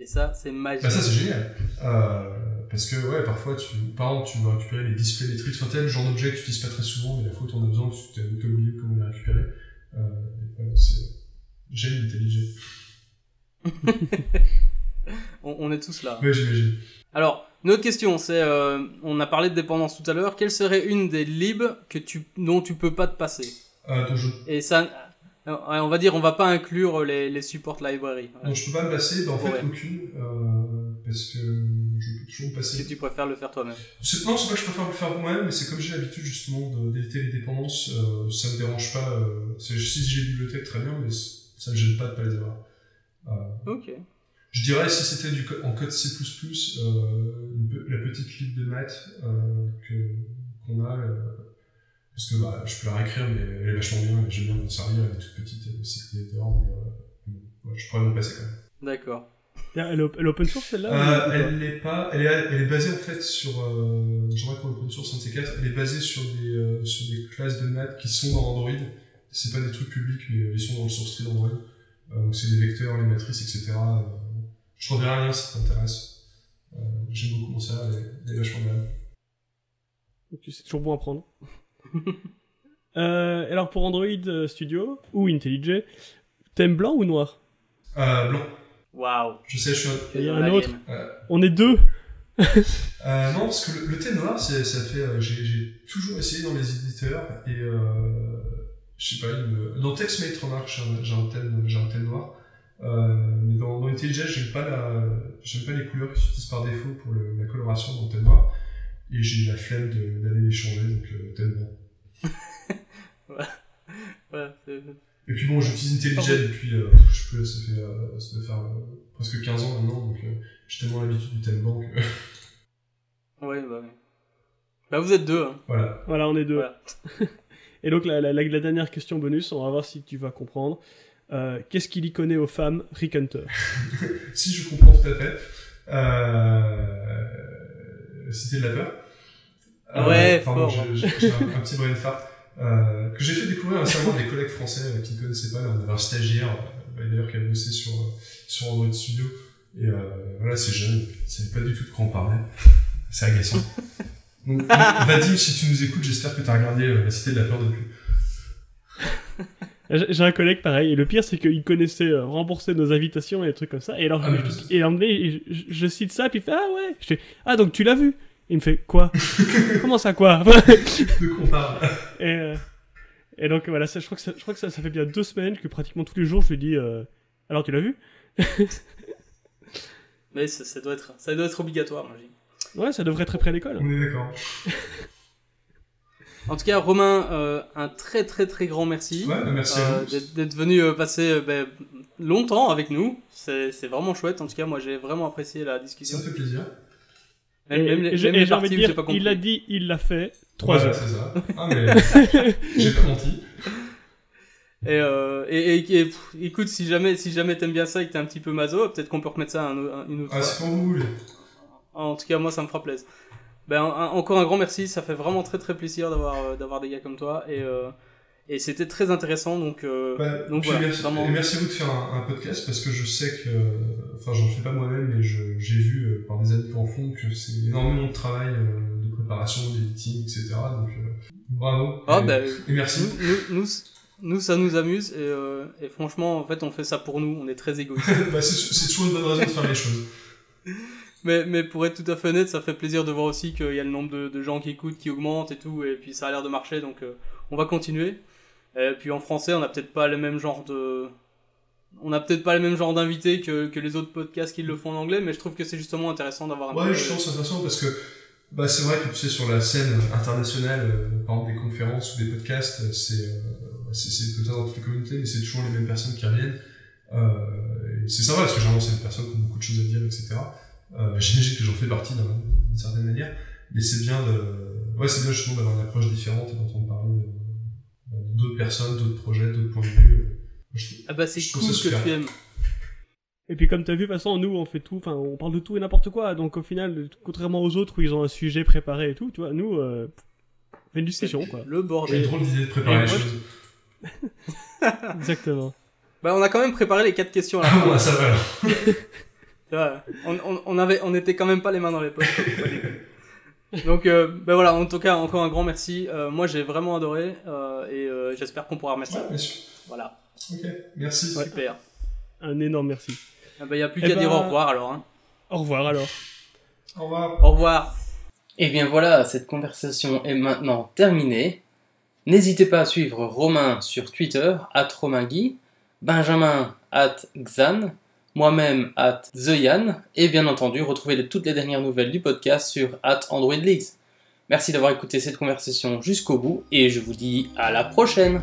Et ça c'est magique. bah ça c'est génial. Euh, parce que ouais, parfois tu, par exemple, tu veux récupérer les display matrix, enfin tel genre d'objet que tu utilises pas très souvent, mais la fois où t'en as besoin, tu t'as oublié comment les récupérer. Euh, voilà, c'est j'aime l'intelligence. on, on est tous là. Ouais, j'imagine. Alors, une autre question, c'est, euh, on a parlé de dépendance tout à l'heure. Quelle serait une des libs que tu, dont tu peux pas te passer? Euh, Et ça, euh, on va dire, on va pas inclure les, les support library. dont je peux pas me passer, bah en fait Ouais. aucune, euh, parce que je peux toujours me passer. Si tu préfères le faire toi-même. C'est- Non, c'est pas que je préfère le faire moi-même, mais c'est comme j'ai l'habitude justement d'éviter les dépendances, ça me dérange pas. C'est- si j'ai une bibliothèque, très bien, mais ça me gêne pas de pas les avoir. Ok. Je dirais si c'était du en code C++, euh, la petite lib de maths euh, que- qu'on a, euh, parce que bah, je peux la réécrire, mais elle est vachement bien, et j'aime bien m'en servir, elle est toute petite, c'est dehors, mais euh, bon, je pourrais m'en passer quand même. D'accord. Elle est, op- elle est open source celle-là Euh, elle n'est pas, elle est, elle est basée en fait sur, euh, j'aimerais qu'on le source un de ces quatre, elle est basée sur des, euh, sur des classes de maths qui sont dans Android. C'est pas des trucs publics, mais ils sont dans le source tree d'Android. Euh, donc c'est des vecteurs, les matrices, etc. Je t'enverrai un lien si ça t'intéresse. Euh, J'aime beaucoup mon ça, elle est, vachement bien. Ok, c'est toujours bon à prendre. Euh, alors pour Android euh, Studio ou IntelliJ, thème blanc ou noir? Euh, blanc. Waouh. Je sais, je suis un... Il y a un autre. On est deux Euh, non, parce que le, le thé noir, ça fait. euh, j'ai, toujours essayé dans les éditeurs et euh, je sais pas, il me... dans TextMate remarque, j'ai un, thème, un thème noir. Euh, mais dans, dans IntelliJ, j'aime pas la, j'aime pas les couleurs qui s'utilisent par défaut pour le- la coloration dans noir. Et j'ai la flemme de- d'aller les changer, donc euh, Et puis bon, j'utilise IntelliJ depuis, euh, je peux, ça fait, euh, ça doit faire euh, presque 15 ans maintenant, donc euh, j'ai tellement l'habitude du blanc que ouais, bah oui. Bah vous êtes deux. Hein. voilà. Voilà, on est deux. Voilà. Et donc la, la- la- la dernière question bonus, on va voir si tu vas comprendre. Euh, Qu'est-ce qu'il y connaît aux femmes, Rick Hunter? Si je comprends tout à fait. Euh... C'était de la peur. Euh, Ouais, pardon, fort. j'ai- un, un petit brain fart. Euh, que j'ai fait découvrir récemment à des collègues français euh, qui ne connaissaient pas. Là, on avait un stagiaire, d'ailleurs, qui a bossé sur, sur Android Studio. Et euh, voilà, c'est jeune, il savait pas du tout de quoi on parlait. C'est agaçant. Donc, Vadim, si tu nous écoutes, j'espère que tu as regardé euh, La Cité de la Peur depuis. J'ai un collègue pareil, et le pire c'est qu'il connaissait euh, rembourser nos invitations et des trucs comme ça. Et alors, Ah, je- et en je, je- je cite ça, puis il fait Ah ouais Je fais Ah donc tu l'as vu? Il me fait Quoi? Comment ça quoi? De quoi on parle et, euh, et donc voilà, ça, je crois que, ça, je crois que ça, ça fait bien deux semaines que pratiquement tous les jours je lui dis euh, Alors tu l'as vu? Mais ça, ça doit être, ça doit être obligatoire, moi. Ouais, ça devrait être très près à l'école. On est d'accord. En tout cas, Romain, euh, un très très très grand merci. Ouais, bah, merci à Euh, vous. d'être- venu euh, passer euh, ben, longtemps avec nous. C'est vraiment chouette. En tout cas, moi, j'ai vraiment apprécié la Ça discussion. me fait plaisir. Même, et j'ai même et j'ai envie parties de dire, pas compris. il l'a dit, il l'a fait. Trois Ouais, heures. c'est ça. Ah, mais j'ai pas menti. Et, euh, et, et- et, pff, écoute, si jamais, si jamais t'aimes bien ça et que t'es un petit peu maso, peut-être qu'on peut remettre ça un, un- une autre Ah, fois. c'est quand vous voulez. En tout cas, moi, ça me fera plaisir. Ben, encore un grand merci, ça fait vraiment très très plaisir d'avoir d'avoir des gars comme toi et et c'était très intéressant, donc, euh, bah, donc merci, et merci à vous de faire un, podcast parce que je sais que, enfin, j'en fais pas moi-même, mais j'ai vu euh, par des amis en fond que c'est énormément de travail euh, de préparation, d'éditing, etc. Donc, bravo. Ah, bah, et, merci. Nous, nous, nous, ça nous amuse et, et, franchement, en fait, on fait ça pour nous. On est très égoïstes. bah, c'est toujours une bonne raison de faire les choses. Mais, mais pour être tout à fait honnête, ça fait plaisir de voir aussi qu'il y a le nombre de, de, gens qui écoutent qui augmente et tout, et puis ça a l'air de marcher, donc on va continuer. Et puis en français, on n'a peut-être pas le même genre de. On n'a peut-être pas le même genre d'invités que, que, les autres podcasts qui le font en anglais, mais je trouve que c'est justement intéressant d'avoir un Ouais, je pense intéressant parce que bah, c'est vrai que tu sais, sur la scène internationale, euh, par exemple des conférences ou des podcasts, euh, c'est euh, c'est comme ça dans toutes les communautés, mais c'est toujours les mêmes personnes qui reviennent. Euh, c'est sympa parce que généralement, c'est des personnes qui ont beaucoup de choses à dire, etc. Euh, J'imagine que j'en fais partie d'une certaine manière, mais c'est bien de. Ouais, c'est bien justement d'avoir une approche différente et d'entendre parler. De d'autres personnes, d'autres projets, d'autres points de vue. ah bah c'est cool que tu aimes. Et puis comme tu as vu, de toute façon, nous on fait tout, enfin on parle de tout et n'importe quoi. Donc au final, contrairement aux autres où ils ont un sujet préparé et tout, tu vois, nous euh, on fait une discussion quoi. Le bordel. J'ai trop l'idée de préparer les choses. Exactement. Bah on a quand même préparé les quatre questions là. Ah ouais, ça va. on, on, on, avait, on était quand même pas les mains dans les poches. Donc, euh, ben voilà, en tout cas, encore un grand merci. Euh, moi, j'ai vraiment adoré euh, et j'espère qu'on pourra remettre ça. Voilà. Ok, merci. Super. Un énorme merci. Il ah n'y ben, a plus qu'à eh dire au ben, revoir alors. Hein. Au revoir alors. Au revoir. Au revoir. Et eh bien voilà, cette conversation est maintenant terminée. N'hésitez pas à suivre Romain sur Twitter, at Romaingui, Benjamin, at Xan, moi-même at TheYan, et bien entendu retrouver toutes les dernières nouvelles du podcast sur at Android. Merci d'avoir écouté cette conversation jusqu'au bout, et je vous dis à la prochaine